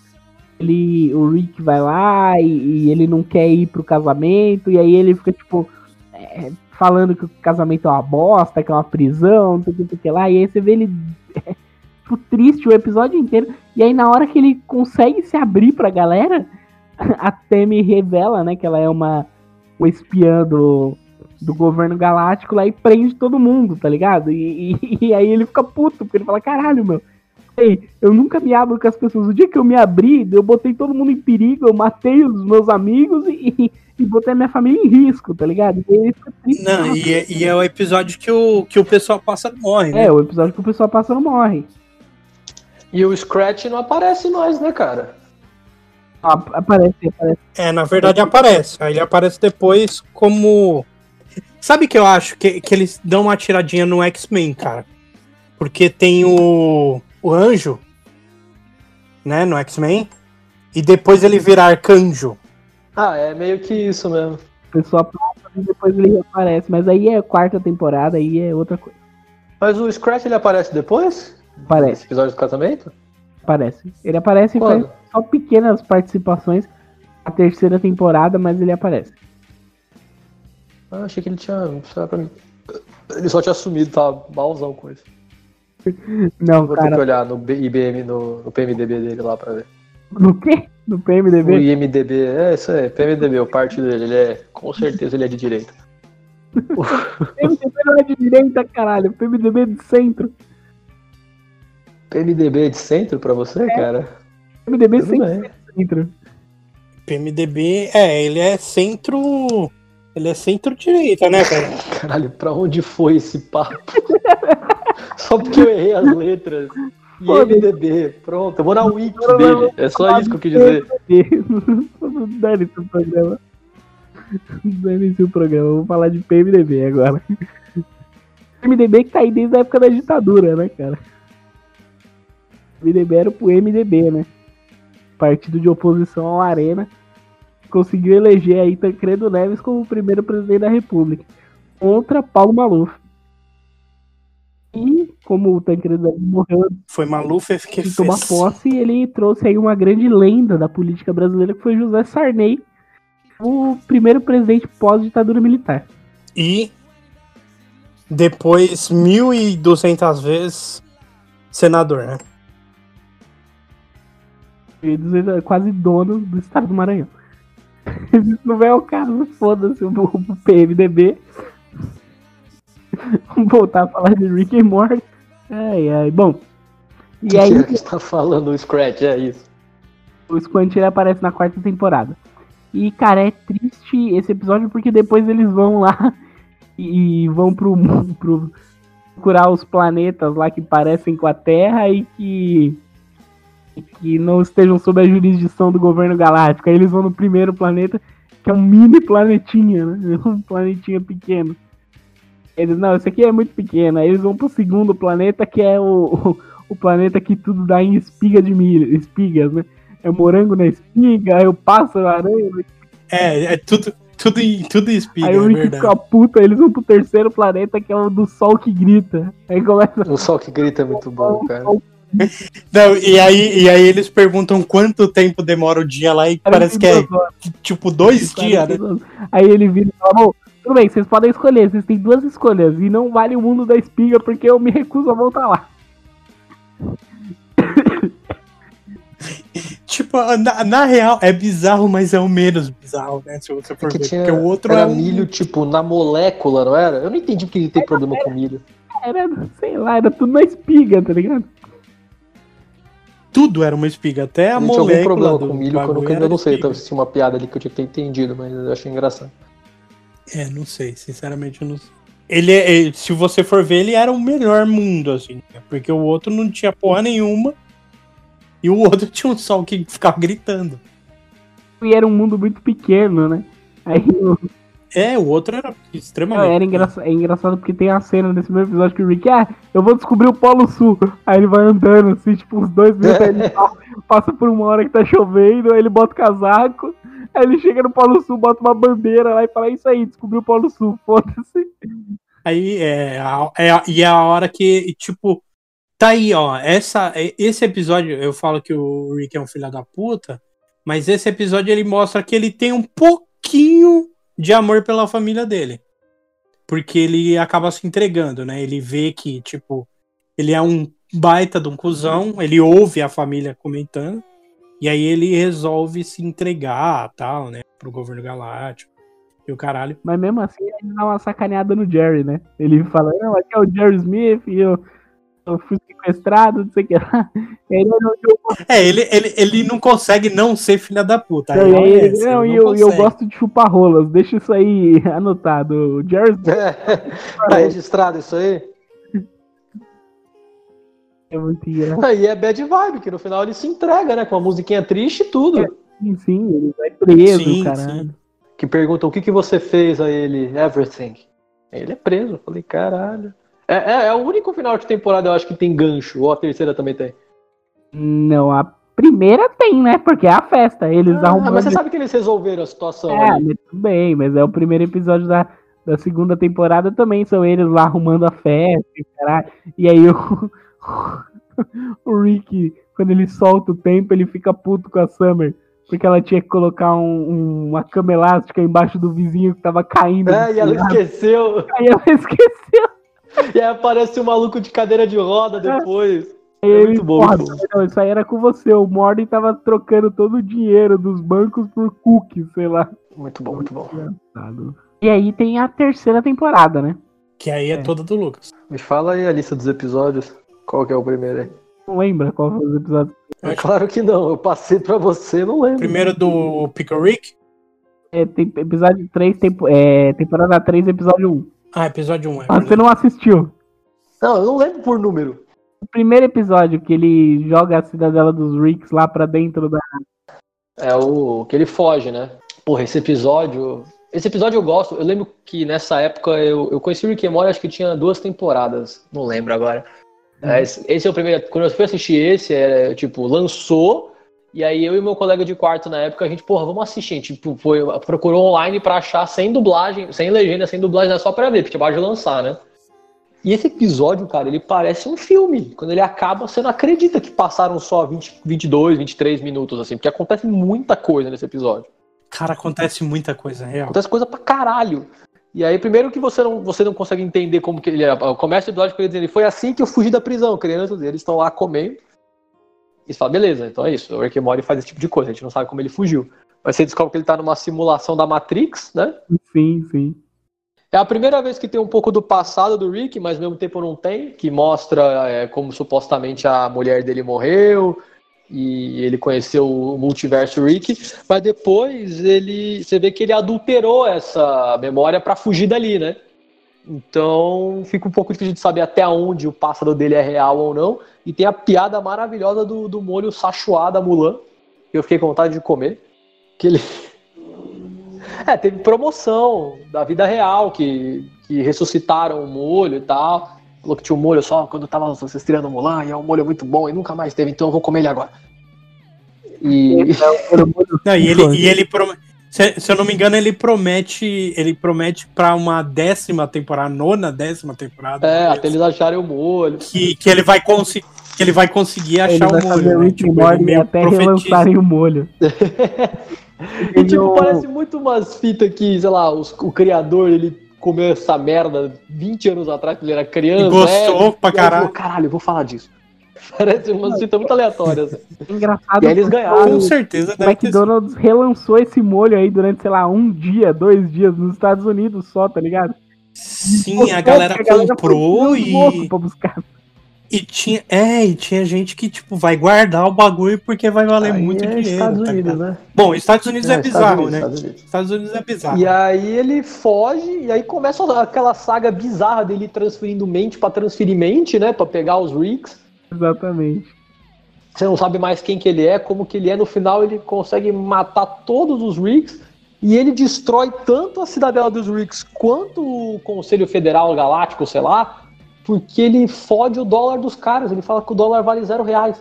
Ele, o Rick vai lá e, e ele não quer ir pro casamento, e aí ele fica, tipo, é, falando que o casamento é uma bosta, que é uma prisão, não sei o que, que lá, e aí você vê ele é, tipo, triste o episódio inteiro, e aí na hora que ele consegue se abrir pra galera, a Temi revela, né, que ela é uma, uma espiã do, do governo galáctico lá e prende todo mundo, tá ligado? E, e- e aí ele fica puto, porque ele fala, caralho, meu. Ei, eu nunca me abro com as pessoas. O dia que eu me abri, eu botei todo mundo em perigo, eu matei os meus amigos e, e botei a minha família em risco, tá ligado? E aí ele fica triste. Não, e, é- e é o episódio que o, que o pessoal passa morre, né? É, o episódio que o pessoal passa não morre. E o Scratch não aparece mais, né, cara? Ah, Aparece, aparece. É, na verdade aparece. Aí ele aparece depois como. Sabe que eu acho que, que eles dão uma tiradinha no X-Men, cara? Porque tem o, o anjo, né, no X-Men, e depois ele vira arcanjo. Ah, é meio que isso mesmo. O pessoal passa e depois ele aparece. Mas aí é quarta temporada, aí é outra coisa. Mas o Scratch ele aparece depois? Aparece, Nesse episódio do casamento? Aparece. Ele aparece e faz só pequenas participações na terceira temporada, mas ele aparece. Ah, achei que ele tinha. mim. Ele só tinha assumido, tava malzão com isso. Não, Vou ter que cara. olhar no IBM, no, no PMDB dele lá pra ver. No quê? No PMDB? IMDB, é isso aí, PMDB, o partido dele, ele é. Com certeza ele é de direita. PMDB não é de direita, caralho. PMDB é de centro. PMDB é de centro pra você, cara? PMDB Tudo sempre bem. é centro. PMDB, é, ele é centro. Ele é centro-direita, né, cara? Caralho, pra onde foi esse papo? Só porque eu errei as letras. IMDB, pronto, eu vou na wiki dele. É só isso que eu quis dizer. Dane-se o programa. Dane-se o programa. Vamos falar de PMDB agora. PMDB que tá aí desde a época da ditadura, né, cara? PMDB era pro MDB, né? Partido de oposição ao Arena. Conseguiu eleger aí Tancredo Neves como primeiro presidente da República. Contra Paulo Maluf. E, como o Tancredo Neves morreu Foi Maluf que fez. tomar posse, ele trouxe aí uma grande lenda da política brasileira, que foi José Sarney, o primeiro presidente pós-ditadura militar. E depois 1.200 vezes senador, né? E dizer, quase dono do estado do Maranhão. Isso não é o caso, foda-se o, o PMDB. Vamos voltar a falar de Rick and Morty. Ai, ai, bom. O E que aí, é que você tá falando, o Scratch? É isso. o ele aparece na quarta temporada. E, cara, é triste esse episódio porque depois eles vão lá e e vão pro, pro procurar os planetas lá que parecem com a Terra e que, e que não estejam sob a jurisdição do governo galáctico. Aí eles vão no primeiro planeta, que é um mini planetinha, né? Um planetinha pequeno. Eles, não, esse aqui é muito pequeno. Aí eles vão pro segundo planeta, que é o, o, o planeta que tudo dá em espiga de milho, espigas, né? É morango na espiga, é o pássaro, a aranha. É, é tudo, Tudo em, tudo em espiga, Aí é o Rick verdade. fica puto, aí eles vão pro terceiro planeta, que é o do sol que grita. Aí começa O sol que grita é muito bom, cara. Não, e, aí, e aí eles perguntam quanto tempo demora o dia lá e parece que é tipo dois dias, né? Aí ele vira e fala, "Bom, tudo bem, vocês podem escolher, vocês têm duas escolhas, e não vale o mundo da espiga, porque eu me recuso a voltar lá. Tipo, na, na real, é bizarro, mas é o menos bizarro, né? Se você for Que ver. tinha, Porque o outro era é um... milho, tipo, na molécula, não era? Eu não entendi porque ele tem problema com milho. Era, sei lá, era tudo na espiga, tá ligado? Tudo era uma espiga, até a Ele tinha algum molécula problema do com milho que eu ainda não sei. Talvez tinha uma piada ali que eu tinha que ter entendido, mas eu achei engraçado. É, não sei, sinceramente eu não sei. Ele, é- é- se você for ver, ele era o melhor mundo, assim, né? porque o outro não tinha porra nenhuma e o outro tinha um sol que ficava gritando. E era um mundo muito pequeno, né? Aí É, o outro era extremamente. era engraçado, é engraçado porque tem a cena nesse primeiro episódio que o Rick, ah, eu vou descobrir o Polo Sul. Aí ele vai andando assim, tipo, uns dois minutos, aí ele passa, passa por uma hora que tá chovendo, aí ele bota o casaco, aí ele chega no Polo Sul, bota uma bandeira lá e fala, é isso aí, descobriu o Polo Sul, foda-se. Aí é, a- é e é a hora que, tipo, tá aí, ó. Essa, é- esse episódio, eu falo que o Rick é um filho da puta, mas esse episódio ele mostra que ele tem um pouquinho de amor pela família dele. Porque ele acaba se entregando, né? Ele vê que, tipo, ele é um baita de um cuzão, ele ouve a família comentando, e aí ele resolve se entregar, tal, né? Pro governo galáctico. E o caralho. Mas mesmo assim, ele dá uma sacaneada no Jerry, né? Ele fala, não, aqui é o Jerry Smith, e eu, eu fui sequestrado, não sei o que lá. E eu, É, ele, ele, ele não consegue não ser filha da puta. e é aí, essa, não, ele e não eu, e eu consegue. gosto de chupar rolas, deixa isso aí anotado. O Jerry Smith tá registrado isso aí? é muito engraçado. Aí é bad vibe, que no final ele se entrega, né? Com uma musiquinha triste e tudo. Sim, sim, ele vai preso, Sim, caralho. sim. Que perguntam o que, que você fez a ele, everything. Ele é preso. Eu falei, caralho. É, é, é o único final de temporada, eu acho, que tem gancho. Ou a terceira também tem. Não, a primeira tem, né? Porque é a festa. Eles Ah, arrumando. mas você sabe que eles resolveram a situação É, ali. mas tudo bem, mas é o primeiro episódio da, da segunda temporada também. São eles lá arrumando a festa e caralho. E aí o, o Rick, quando ele solta o tempo, ele fica puto com a Summer. Porque ela tinha que colocar um- um- uma cama elástica embaixo do vizinho que tava caindo. É, e ela esqueceu. Aí ela esqueceu. E aí aparece um maluco de cadeira de roda depois. É ele, muito bom, porra, não, isso aí era com você. O Morden tava trocando todo o dinheiro dos bancos por cookies, sei lá. Muito bom, muito bom. E aí tem a terceira temporada, né? Que aí é, É. toda do Lucas. Me fala aí a lista dos episódios. Qual que é o primeiro aí? Não lembra qual foi os episódios. Eu É claro que não. Eu passei pra você, não lembro. Primeiro do Pickle Rick. É, tem episódio 3, tempo, é, temporada 3, episódio 1. Ah, episódio 1. É Ah, você não assistiu. Não, eu não lembro por número. O primeiro episódio que ele joga a cidadela dos Ricks lá pra dentro da. É o que ele foge, né? Porra, esse episódio. Esse episódio eu gosto. Eu lembro que nessa época eu, eu conheci o Rick and Morty, acho que tinha duas temporadas. Não lembro agora. É, esse, esse é o primeiro. Quando eu fui assistir esse, é, tipo, lançou. E aí eu e meu colega de quarto na época, a gente, porra, vamos assistir. A gente tipo, foi, procurou online pra achar sem dublagem, sem legenda, sem dublagem, é só pra ver, porque tinha de lançar, né? E esse episódio, cara, ele parece um filme. Quando ele acaba, você não acredita que passaram só 20, 22, 23 minutos, assim, porque acontece muita coisa nesse episódio. Cara, acontece muita coisa real. Acontece coisa pra caralho. E aí, primeiro que você não, você não consegue entender como que ele é. Começa o episódio com ele dizendo, foi assim que eu fugi da prisão, crianças, eles estão lá comendo. E você fala, beleza, então é isso. O Rick Morty faz esse tipo de coisa, a gente não sabe como ele fugiu. Mas você descobre que ele tá numa simulação da Matrix, né? Sim, sim. É a primeira vez que tem um pouco do passado do Rick, mas ao mesmo tempo não tem, que mostra é, como supostamente a mulher dele morreu e ele conheceu o multiverso Rick, mas depois ele, você vê que ele adulterou essa memória para fugir dali, né? Então fica um pouco difícil de saber até onde o passado dele é real ou não. E tem a piada maravilhosa do, do molho sachuá da Mulan, que eu fiquei com vontade de comer. Que ele, é, teve promoção da vida real, que, que ressuscitaram o molho e tal. Falou que tinha um molho só quando tava vocês tirando o Mulan, e é um molho muito bom, e nunca mais teve, então eu vou comer ele agora. E Esse o hormônio Não, e ele, e ele, pro- Se, se eu não me engano, ele promete. Ele promete pra uma décima temporada, nona décima temporada. É, até eles acharem o molho. Que, que ele vai conseguir. Que ele vai conseguir Ele achar vai o fazer molho. o Né? Rick Tipo, ele meio até relançarem o molho. E tipo, Eu- parece muito umas fitas que, sei lá, os- o criador, ele comeu essa merda 20 anos atrás, quando ele era criança. E gostou é, pra caralho. falou, caralho, eu vou falar disso. Parece umas fitas muito aleatórias. Engraçado. E aí eles ganharam. Com certeza O deve ter. McDonald's relançou esse molho aí durante, sei lá, um dia, dois dias nos Estados Unidos só, tá ligado? Sim, a galera a comprou foi e. pra buscar. E tinha, é, e tinha gente que, tipo, vai guardar o bagulho porque vai valer Aí muito é dinheiro. Estados tá Unidos, né? Bom, Estados Unidos é, Estados bizarro, Unidos, né? Estados Unidos. Estados Unidos é bizarro. E aí ele foge, e aí começa aquela saga bizarra dele transferindo mente pra transferir mente, né? Pra pegar os Ricks. Exatamente. Você não sabe mais quem que ele é, como que ele é. No final ele consegue matar todos os Ricks. E ele destrói tanto a cidadela dos Ricks quanto o Conselho Federal Galáctico, sei lá, porque ele fode o dólar dos caras. Ele fala que o dólar vale zero reais.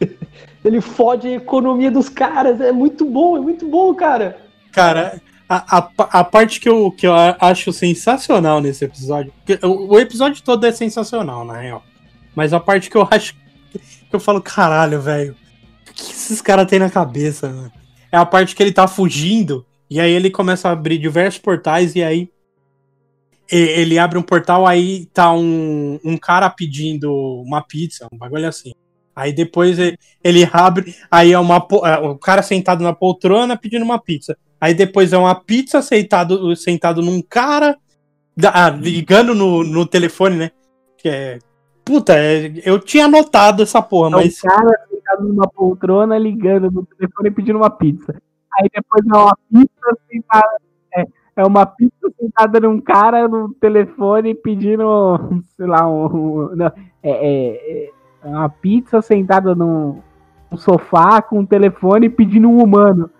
ele fode a economia dos caras. É muito bom, é muito bom, cara. Cara, a, a, a parte que eu, que eu acho sensacional nesse episódio. O, o episódio todo é sensacional, na real. Mas a parte que eu acho. Que eu falo, caralho, velho. O que esses caras têm na cabeça, mano? É a parte que ele tá fugindo. E aí ele começa a abrir diversos portais. E aí. Ele abre um portal, aí tá um, um cara pedindo uma pizza, um bagulho assim. Aí depois ele, ele abre, aí é uma é, o cara sentado na poltrona pedindo uma pizza. Aí depois é uma pizza sentado, sentado num cara, ah, ligando no, no telefone, né? Que é. Puta, é- eu tinha anotado essa porra, um mas. cara sentado numa poltrona ligando no telefone pedindo uma pizza. Aí depois é uma pizza sentada. É, é uma pizza sentada num cara no telefone pedindo, sei lá, um. um- não, é, é- é uma pizza sentada num, num sofá com um telefone pedindo um humano.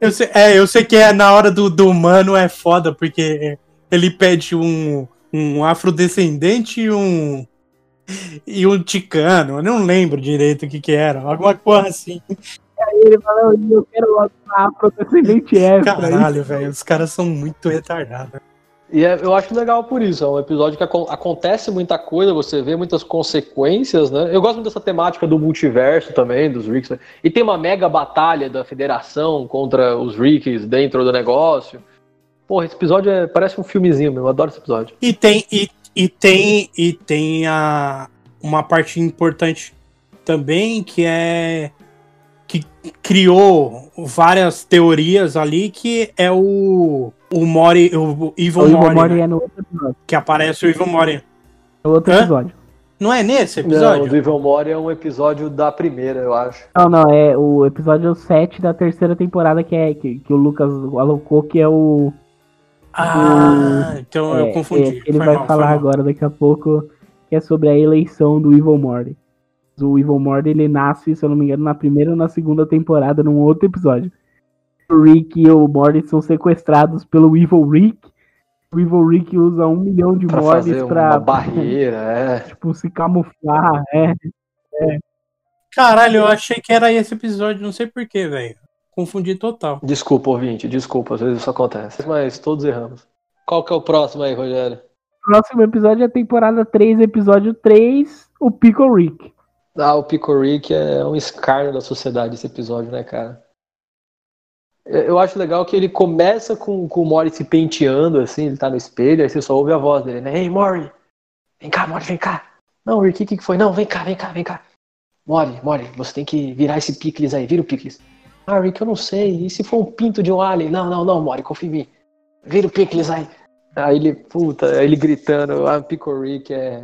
Eu sei, é, eu sei que é na hora do, do humano é foda, porque ele pede um, um afrodescendente e um. E um ticano, eu não lembro direito o que que era, alguma coisa assim. Ele fala, eu quero uma afrodescendente extra. Caralho, velho, os caras são muito retardados. E é- eu acho legal por isso. É um episódio que acon- acontece muita coisa, você vê muitas consequências, né? Eu gosto muito dessa temática do multiverso também, dos Ricks. né? E tem uma mega batalha da federação contra os Ricks dentro do negócio. Porra, esse episódio é- parece um filmezinho, meu. Eu adoro esse episódio. E tem, e, e tem, e tem a, uma parte importante também que é que criou várias teorias ali que é o o Mori, o Evil O Ivo Mori, Mori né? é no outro episódio. que aparece o Evil Mori. No outro Hã? episódio. Não é nesse Não, episódio? o do Evil Mori é um episódio da primeira, eu acho. Não, não, é o episódio 7 da terceira temporada que é que, que o Lucas alocou, que é o. Ah, então é, eu confundi. é, ele Foi vai mal, falar agora daqui a pouco, que é sobre a eleição do Evil Morty. O Evil Morty ele nasce, se eu não me engano, na primeira ou na segunda temporada, num outro episódio. O Rick e o Morty são sequestrados pelo Evil Rick. O Evil Rick usa um milhão de Pra Mortys fazer uma pra, barreira, é. tipo, se camuflar. É. Caralho, eu achei que era esse episódio, não sei porquê, velho. Confundi total. Desculpa, ouvinte, desculpa, às vezes isso acontece. Mas todos erramos. Qual que é o próximo aí, Rogério? Próximo episódio é a temporada 3, episódio 3, o Pickle Rick. Ah, o Pico Rick é um escárnio da sociedade esse episódio, né, cara? Eu eu acho legal que ele começa com, com o Mori se penteando, assim, ele tá no espelho, aí você só ouve a voz dele, né? Ei, Mori! Vem cá, Mori, vem cá! Não, Rick, o que, que foi? Não, vem cá, vem cá, vem cá! Mori, Mori, você tem que virar esse picles aí, vira o picles. Ah, Rick, eu não sei, e se for um pinto de um alien? Não, não, não, Mori, confia em mim. Vira o picles aí. Aí ele, puta, aí ele gritando, ah, Pico Rick é...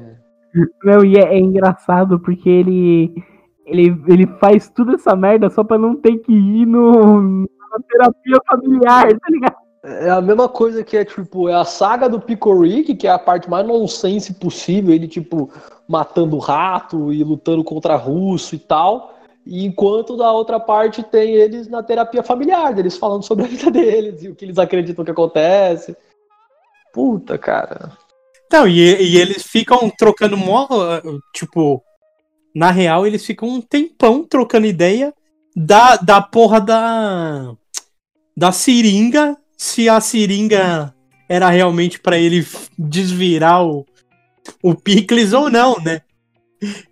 Não, e é, é engraçado porque ele, ele ele faz toda essa merda só pra não ter que ir no, na terapia familiar, tá ligado? É a mesma coisa que é, tipo, é a saga do Pico Rick, que é a parte mais nonsense possível, ele, tipo, matando rato e lutando contra russo e tal. Enquanto da outra parte tem eles na terapia familiar, eles falando sobre a vida deles e o que eles acreditam que acontece. Puta, cara. Então, e, e eles ficam trocando mó, tipo, na real, eles ficam um tempão trocando ideia da, da porra da. Da seringa. Se a seringa era realmente para ele desvirar o, o Picles ou não, né?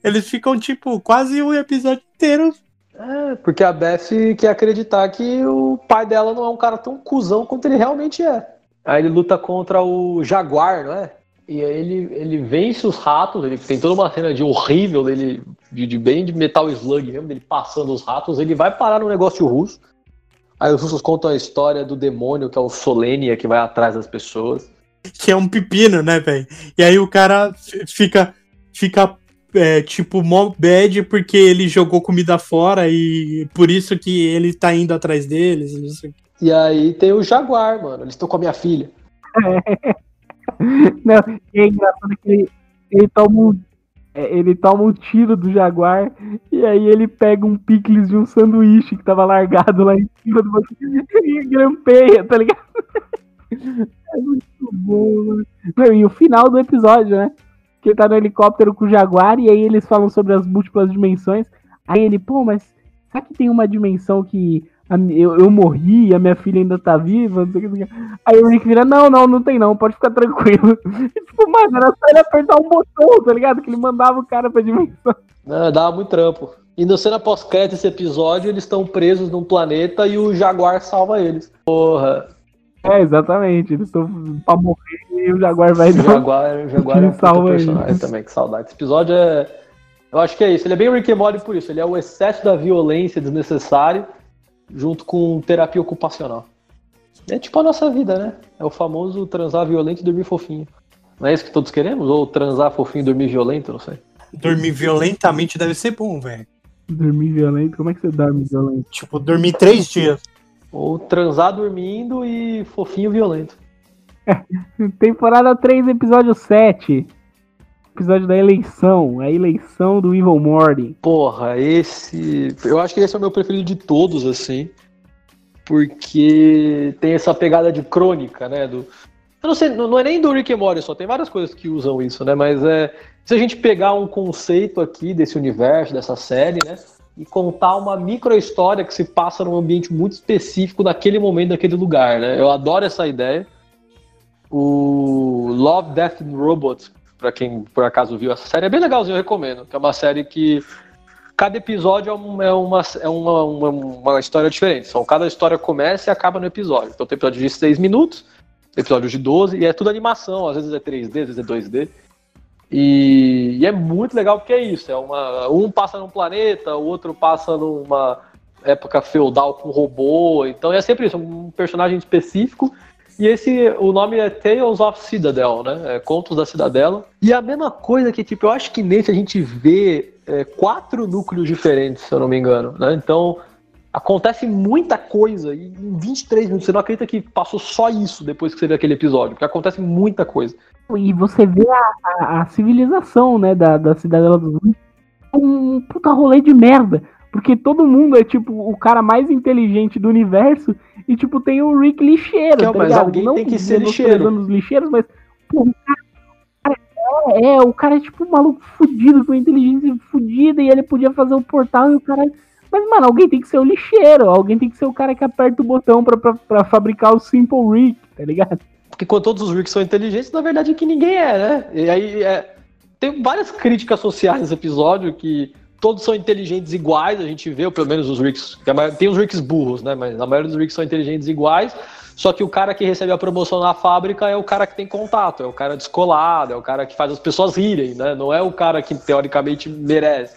Eles ficam, tipo, quase o episódio inteiro. É, porque a Beth quer acreditar que o pai dela não é um cara tão cuzão quanto ele realmente é. Aí ele luta contra o Jaguar, não é? E aí ele, ele vence os ratos, ele tem toda uma cena de horrível dele, de, de bem de Metal Slug mesmo, dele passando os ratos, ele vai parar no negócio russo. Aí os russos contam a história do demônio, que é o Solenia, que vai atrás das pessoas. Que é um pepino, né, velho? E aí o cara fica, fica é, tipo, mó bad porque ele jogou comida fora e por isso que ele tá indo atrás deles. E aí tem o Jaguar, mano. Eles estão com a minha filha. Não, é engraçado que ele, ele, toma um, é, ele toma um tiro do Jaguar e aí ele pega um picles de um sanduíche que tava largado lá em cima do e grampeia, tá ligado? É muito bom, mano. Não, e o final do episódio, né? Que ele tá no helicóptero com o Jaguar e aí eles falam sobre as múltiplas dimensões. Aí ele, pô, mas será que tem uma dimensão que eu, eu morri, a minha filha ainda tá viva, não sei o que. Aí o Rick vira, não, não, não tem não, pode ficar tranquilo. E, tipo, mano, era só ele apertar um botão, tá ligado? Que ele mandava o cara pra dimensão. Não, dava muito trampo. E no cena pós-crédito desse episódio, eles estão presos num planeta e o Jaguar salva eles. Porra. É, exatamente. Eles estão pra morrer e o Jaguar vai o Jaguar, o Jaguar é um salva personagem eles. também, que saudade. Esse episódio é. Eu acho que é isso. Ele é bem Rick and Morty por isso. Ele é o excesso da violência desnecessário junto com terapia ocupacional. É tipo a nossa vida, né? É o famoso transar violento e dormir fofinho. Não é isso que todos queremos? Ou transar fofinho e dormir violento? Não sei. Dormir violentamente deve ser bom, velho. Dormir violento? Como é que você dorme violento? Tipo, dormir três dias. Ou transar dormindo e fofinho violento. Temporada 3, episódio 7 episódio da eleição, a eleição do Evil Morty. Porra, esse. Eu acho que esse é o meu preferido de todos, assim. Porque tem essa pegada de crônica, né? Do... Eu não sei, não é nem do Rick and Morty só, tem várias coisas que usam isso, né? Mas é. Se a gente pegar um conceito aqui desse universo, dessa série, né? E contar uma micro história que se passa num ambiente muito específico naquele momento, naquele lugar, né? Eu adoro essa ideia. O Love, Death and Robots para quem por acaso viu essa série, é bem legalzinho, eu recomendo. Que é uma série que cada episódio é, uma, é, uma, é uma, uma, uma, história diferente. Então, cada história começa e acaba no episódio. Então, tem episódio de 6 minutos, episódio de 12, e é tudo animação, às vezes é 3D, às vezes é 2D. E, e, é muito legal porque é isso. É uma, um passa num planeta, o outro passa numa época feudal com robô. Então é sempre isso, um personagem específico e esse, o nome é Tales of Citadel, né? É Contos da Cidadela. E a mesma coisa que, tipo, eu acho que nesse a gente vê é, quatro núcleos diferentes, se eu não me engano, né? Então, acontece muita coisa e em 23 minutos você não acredita que passou só isso depois que você vê aquele episódio, porque acontece muita coisa. E você vê a, a, a civilização, né, da, da Cidadela dos um puta rolê de merda. Porque todo mundo é, tipo, o cara mais inteligente do universo e, tipo, tem o Rick lixeiro, tá mas alguém Não tem que ser lixeiro. Os lixeiros, mas, pô, o cara é, é, o cara é tipo um maluco fudido, com inteligência fudida, e ele podia fazer o portal e o cara. Mas, mano, alguém tem que ser o lixeiro, alguém tem que ser o cara que aperta o botão pra, pra, pra fabricar o Simple Rick, tá ligado? Porque quando todos os Ricks são inteligentes, na verdade é que ninguém é, né? E aí é, tem várias críticas sociais nesse episódio que todos são inteligentes iguais, a gente vê, pelo menos os Ricks. Tem os Ricks burros, né? Mas a maioria dos Ricks são inteligentes iguais. Só que o cara que recebe a promoção na fábrica é o cara que tem contato, é o cara descolado, é o cara que faz as pessoas rirem, né? Não é o cara que teoricamente merece.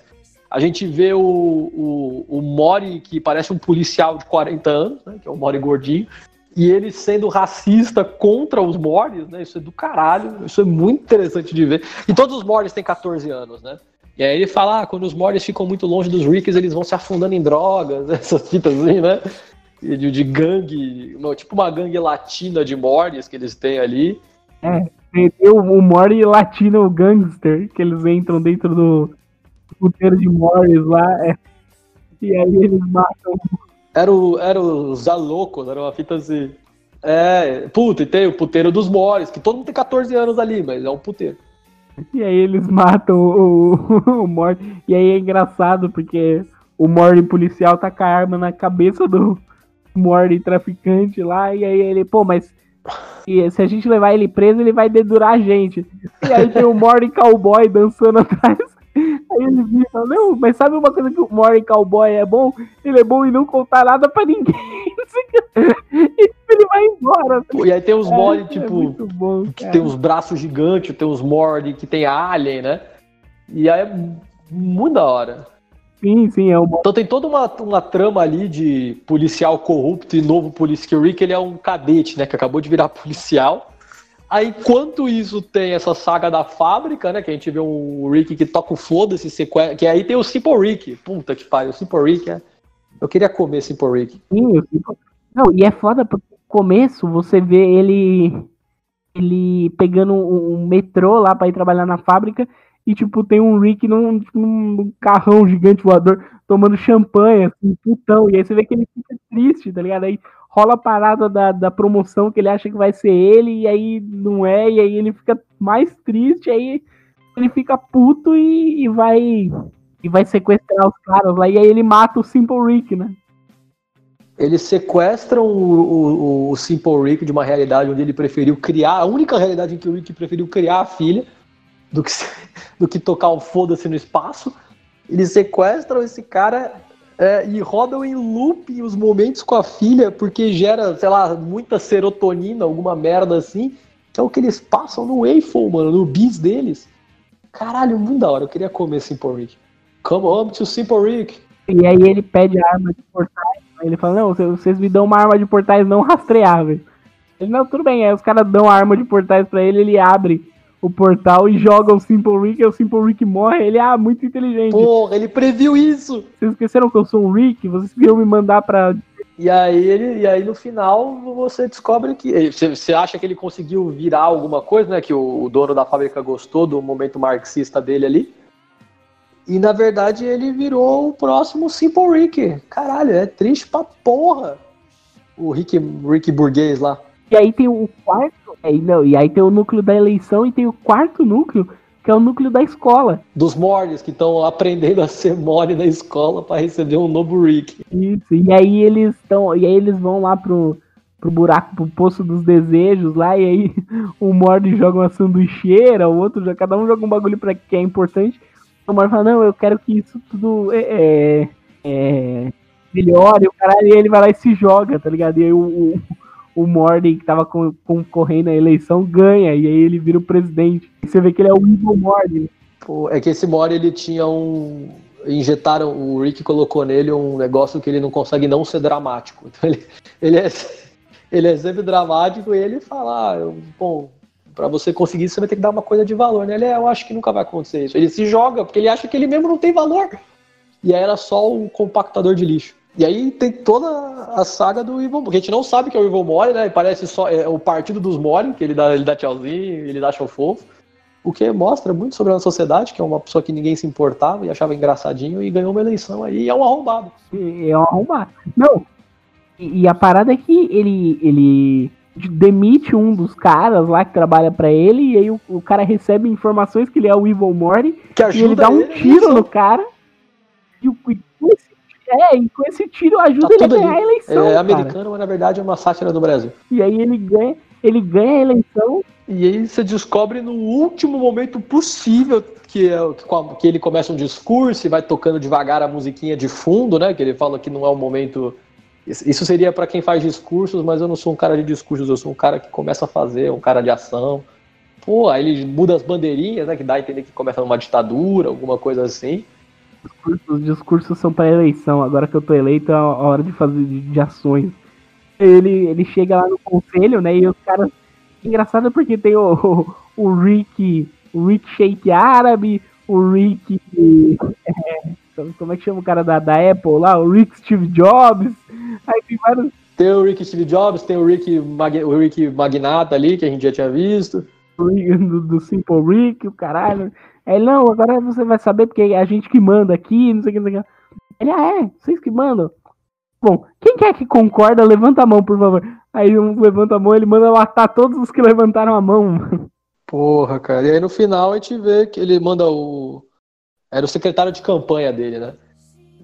A gente vê o, o, o Mori, que parece um policial de 40 anos, né? Que é o Mori gordinho, e ele sendo racista contra os Moris, né? Isso é do caralho, isso é muito interessante de ver. E todos os Moris têm 14 anos, né? E aí ele fala, ah, quando os Morris ficam muito longe dos Ricks, eles vão se afundando em drogas, essas fitas assim, né? De, de gangue, uma, tipo uma gangue latina de Morris que eles têm ali. É, tem o, o Morty latino gangster, que eles entram dentro do puteiro de Morris lá, é, e aí eles matam. Era o, era o Zalocos, era uma fita assim. É, puta, e tem o puteiro dos Morris, que todo mundo tem 14 anos ali, mas é um puteiro. E aí eles matam o, o, o Morty. E aí é engraçado porque o Morty policial tá com a arma na cabeça do Morty traficante lá, e aí ele, pô, mas se, se a gente levar ele preso, ele vai dedurar a gente. E aí tem o Morty cowboy dançando atrás. Aí ele vira e fala, não, mas sabe uma coisa que o Morty Cowboy é bom? Ele é bom em não contar nada pra ninguém. e ele vai embora. E aí tem os Morty, é, tipo, é bom, que tem uns braços gigantes, tem uns Morty que tem alien, né? E aí é muito da hora. Sim, sim, é o Então tem toda uma, uma trama ali de policial corrupto e novo polícia que o Rick ele é um cadete, né, que acabou de virar policial. Aí, enquanto isso, tem essa saga da fábrica, né? Que a gente vê um Rick que toca o foda-se, sequestra. Que aí tem o Simple Rick. Puta que pariu, o Simple Rick é. Eu queria comer Simple Rick. Sim, Não, e é foda porque no começo você vê ele ele pegando um, um metrô lá pra ir trabalhar na fábrica e tipo tem um Rick num, num carrão gigante voador tomando champanhe, assim, putão, e aí você vê que ele fica triste, tá ligado? Aí rola a parada da, da promoção que ele acha que vai ser ele e aí não é, e aí ele fica mais triste, aí ele fica puto e, e vai e vai sequestrar os caras lá, e aí ele mata o Simple Rick, né? Eles sequestram o, o, o Simple Rick de uma realidade onde ele preferiu criar, a única realidade em que o Rick preferiu criar a filha do que, do que tocar o foda-se no espaço. Eles sequestram esse cara é, e rodam em loop os momentos com a filha, porque gera, sei lá, muita serotonina, alguma merda assim, é o que eles passam no Waffle, mano, no bis deles. Caralho, muito da hora, eu queria comer Simple Rick. Come on to Simple Rick. E aí ele pede a arma de portais. Aí ele fala, não, vocês- vocês me dão uma arma de portais não rastreável. Ele, não, tudo bem. Aí os caras dão a arma de portais pra ele, ele abre o portal e joga o Simple Rick, e o Simple Rick morre. Ele, ah, muito inteligente. Porra, ele previu isso! Vocês esqueceram que eu sou um Rick? Vocês queriam me mandar pra. E aí, ele, e aí no final você descobre que. eh, Você, você acha que ele conseguiu virar alguma coisa, né? Que o, o dono da fábrica gostou do momento marxista dele ali. E na verdade ele virou o próximo Simple Rick. Caralho, é triste pra porra. O Rick, Rick burguês lá. E aí tem o quarto. É, e não, e aí tem o núcleo da eleição e tem o quarto núcleo, que é o núcleo da escola. Dos Mordes que estão aprendendo a ser Morde na escola pra receber um novo Rick. Isso, e aí eles estão. E aí eles vão lá pro, pro buraco, pro poço dos desejos lá, e aí o Mord joga uma sanduicheira, o outro já, cada um joga um bagulho pra que é importante. O Mord fala, não, eu quero que isso tudo é, é, é melhore, o caralho, e ele vai lá e se joga, tá ligado? E aí o, o, o Mord, que tava con- concorrendo à eleição, ganha, e aí ele vira o presidente. E você vê que ele é o Evil Mord. Pô, é que esse Mori ele tinha um. Injetaram, o Rick colocou nele um negócio que ele não consegue não ser dramático. Então ele, ele, é, ele é sempre dramático e ele fala: ah, eu- bom, pra você conseguir isso você vai ter que dar uma coisa de valor, né? Ele é, eu acho que nunca vai acontecer isso. Ele se joga porque ele acha que ele mesmo não tem valor. E aí era só um compactador de lixo. E aí tem toda a saga do Evil porque a gente não sabe que é o Evil Mori, né? Parece só é, o partido dos Mori, que ele dá, ele dá tchauzinho, ele dá show fofo. O que mostra muito sobre a sociedade, que é uma pessoa que ninguém se importava e achava engraçadinho e ganhou uma eleição aí e é um arrombado. É um arrombado. Não. E, e a parada é que ele, ele demite um dos caras lá que trabalha pra ele, e aí o, o cara recebe informações que ele é o Evil Morty, Que e ele dá um ele tiro no cara. E, o- e esse, é, e com esse tiro ajuda Tá ele a ganhar ali. a eleição. É cara. americano, mas na verdade é uma sátira do Brasil. E aí ele ganha, ele ganha a eleição. E aí você descobre no último momento possível que, é, que ele começa um discurso e vai tocando devagar a musiquinha de fundo, né? Que ele fala que não é o momento. Isso isso seria para quem faz discursos, mas eu não sou um cara de discursos, eu sou um cara que começa a fazer, um cara de ação. Pô, aí ele muda as bandeirinhas, né? Que dá a entender que começa numa ditadura, alguma coisa assim. Os discursos são pra eleição. Agora que eu tô eleito, é a hora de fazer de, de ações. Ele, ele chega lá no conselho, né? E os caras. Engraçado porque tem o, o, o Rick. O Rick Shake árabe, o Rick. é, como é que chama o cara da, da Apple lá? O Rick Steve Jobs. Aí tem vários. Tem o Rick Steve Jobs, tem o Rick, Mag- o Rick Magnata ali, que a gente já tinha visto. Do, do Simple Rick, o caralho. Aí, não, agora você vai saber porque é a gente que manda aqui, não sei o que, não sei o que. Ele, ah, é? Vocês que mandam? Bom, quem quer que concorda, levanta a mão, por favor. Aí um levanta a mão, ele manda matar todos os que levantaram a mão. Porra, cara. E aí no final a gente vê que ele manda o. Era o secretário de campanha dele, né?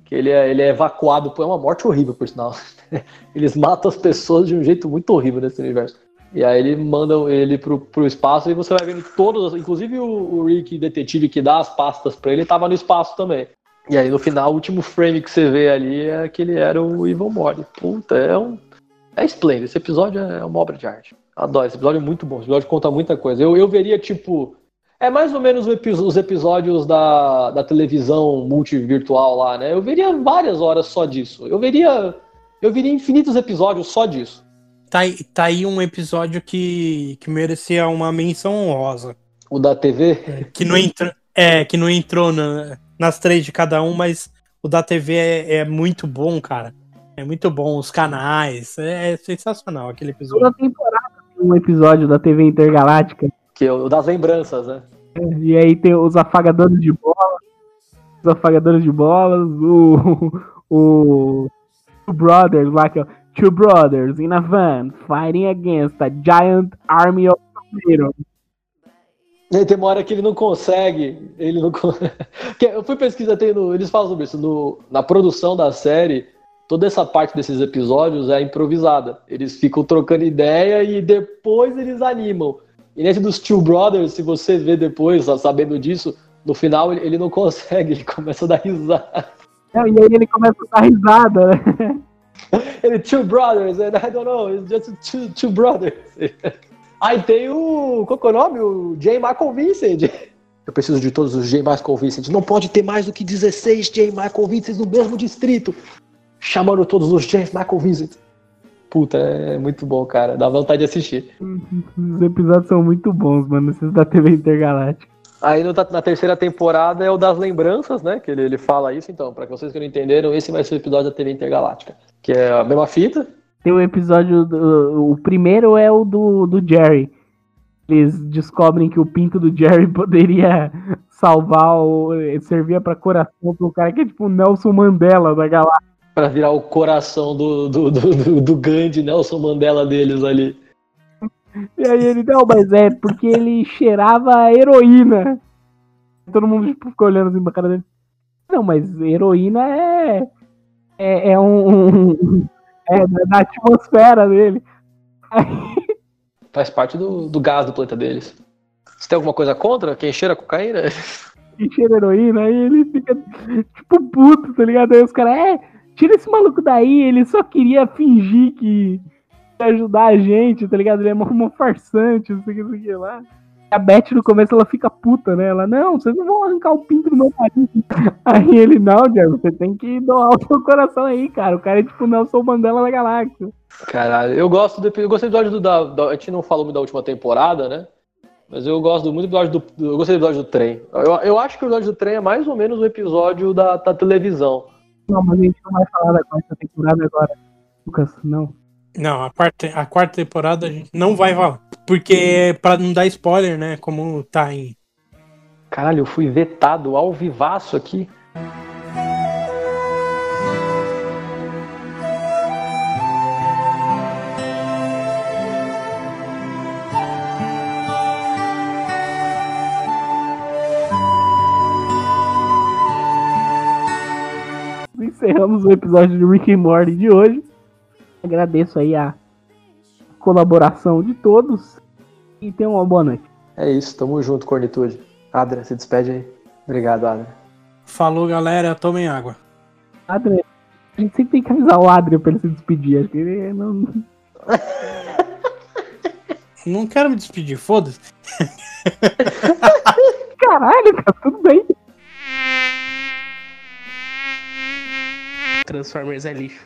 Que ele é, ele é evacuado, é uma morte horrível, por sinal. Eles matam as pessoas de um jeito muito horrível nesse universo. E aí ele mandam ele pro, pro espaço e você vai vendo todos, inclusive o, o Rick, detetive que dá as pastas para ele, tava no espaço também. E aí no final, o último frame que você vê ali é que ele era o Ivan Mori. Puta, é um. É esplêndido. Esse episódio é uma obra de arte. Adoro. Esse episódio é muito bom. Esse episódio conta muita coisa. Eu, eu veria, tipo. É mais ou menos os episódios da, da televisão multivirtual lá, né? Eu veria várias horas só disso. Eu veria. Eu veria infinitos episódios só disso. Tá, tá aí um episódio que, que merecia uma menção honrosa. O da TV? É, que não entrou. É, que não entrou na, nas três de cada um, mas o da TV é, é muito bom, cara. É muito bom, os canais. É, é sensacional aquele episódio. Toda temporada tem um episódio da TV Intergaláctica. Que é o das lembranças, né? É, e aí tem os afagadores de bola. Os afagadores de bolas, o. O. o Brothers lá, que é Two brothers in a van fighting against a giant army of heroes. Tem uma hora que ele não consegue. Ele não Eu fui pesquisar, tem no... eles falam sobre isso. No... Na produção da série, toda essa parte desses episódios é improvisada. Eles ficam trocando ideia e depois eles animam. E nesse dos Two Brothers, se você vê depois, sabendo disso, no final ele não consegue, ele começa a dar risada. É, e aí ele começa a dar risada, né? Ele, two brothers, and I don't know, it's just two, two brothers. Aí tem o. Qual que é o nome? O J. Michael Vincent. Eu preciso de todos os J. Michael Vincent. Não pode ter mais do que 16 J. Michael Vincent no mesmo distrito. Chamando todos os J. Michael Vincent. Puta, é muito bom, cara. Dá vontade de assistir. Os episódios são muito bons, mano. Esses da TV Intergaláctica. Aí no, na terceira temporada é o das lembranças, né? Que ele, ele fala isso, então, para vocês que não entenderam, esse vai ser o episódio da TV Intergaláctica. Que é a mesma fita. Tem o um episódio. Do, o primeiro é o do, do Jerry. Eles descobrem que o pinto do Jerry poderia salvar o. servia para coração pro cara que é tipo o Nelson Mandela da galáxia. Pra virar o coração do, do, do, do Gandhi, Nelson Mandela deles ali. E aí ele, não, mas é porque ele cheirava heroína. Todo mundo tipo, ficou olhando assim pra cara dele. Não, mas heroína é. É, é um, um. É da atmosfera dele. Faz parte do, do gás do planeta deles. Você tem alguma coisa contra quem cheira cocaína? Quem cheira heroína, aí ele fica tipo puto, tá ligado? Aí os caras, é, tira esse maluco daí, ele só queria fingir que ajudar a gente, tá ligado? Ele é uma farsante, não sei o que, sei lá. A Beth no começo ela fica puta, né? Ela, não, vocês não vão arrancar o pinto do meu marido. Aí ele, não, Jerry, você tem que doar o seu coração aí, cara. O cara é tipo Nelson Mandela da galáxia. Caralho, eu gosto do, eu gostei do episódio do, da, da, A gente não falou muito da última temporada, né? Mas eu gosto muito do episódio do. Eu gostei do episódio do trem. Eu, eu acho que o episódio do trem é mais ou menos o episódio da, da televisão. Não, mas a gente não vai falar da quarta temporada agora. Lucas, não. Não, a quarta, a quarta temporada a gente não vai falar. Porque, pra não dar spoiler, né? Como tá em. Caralho, eu fui vetado ao vivaço aqui. Encerramos o episódio de Rick and Morty de hoje. Agradeço aí a colaboração de todos e tenham uma boa noite. É isso, tamo junto, Cornitude. Adra, se despede aí. Obrigado, Adra. Falou, galera, tomem água. Adra, a gente sempre tem que avisar o Adria pra ele se despedir. Acho que ele não. não quero me despedir, foda-se. Caralho, cara, tudo bem. Transformers é lixo.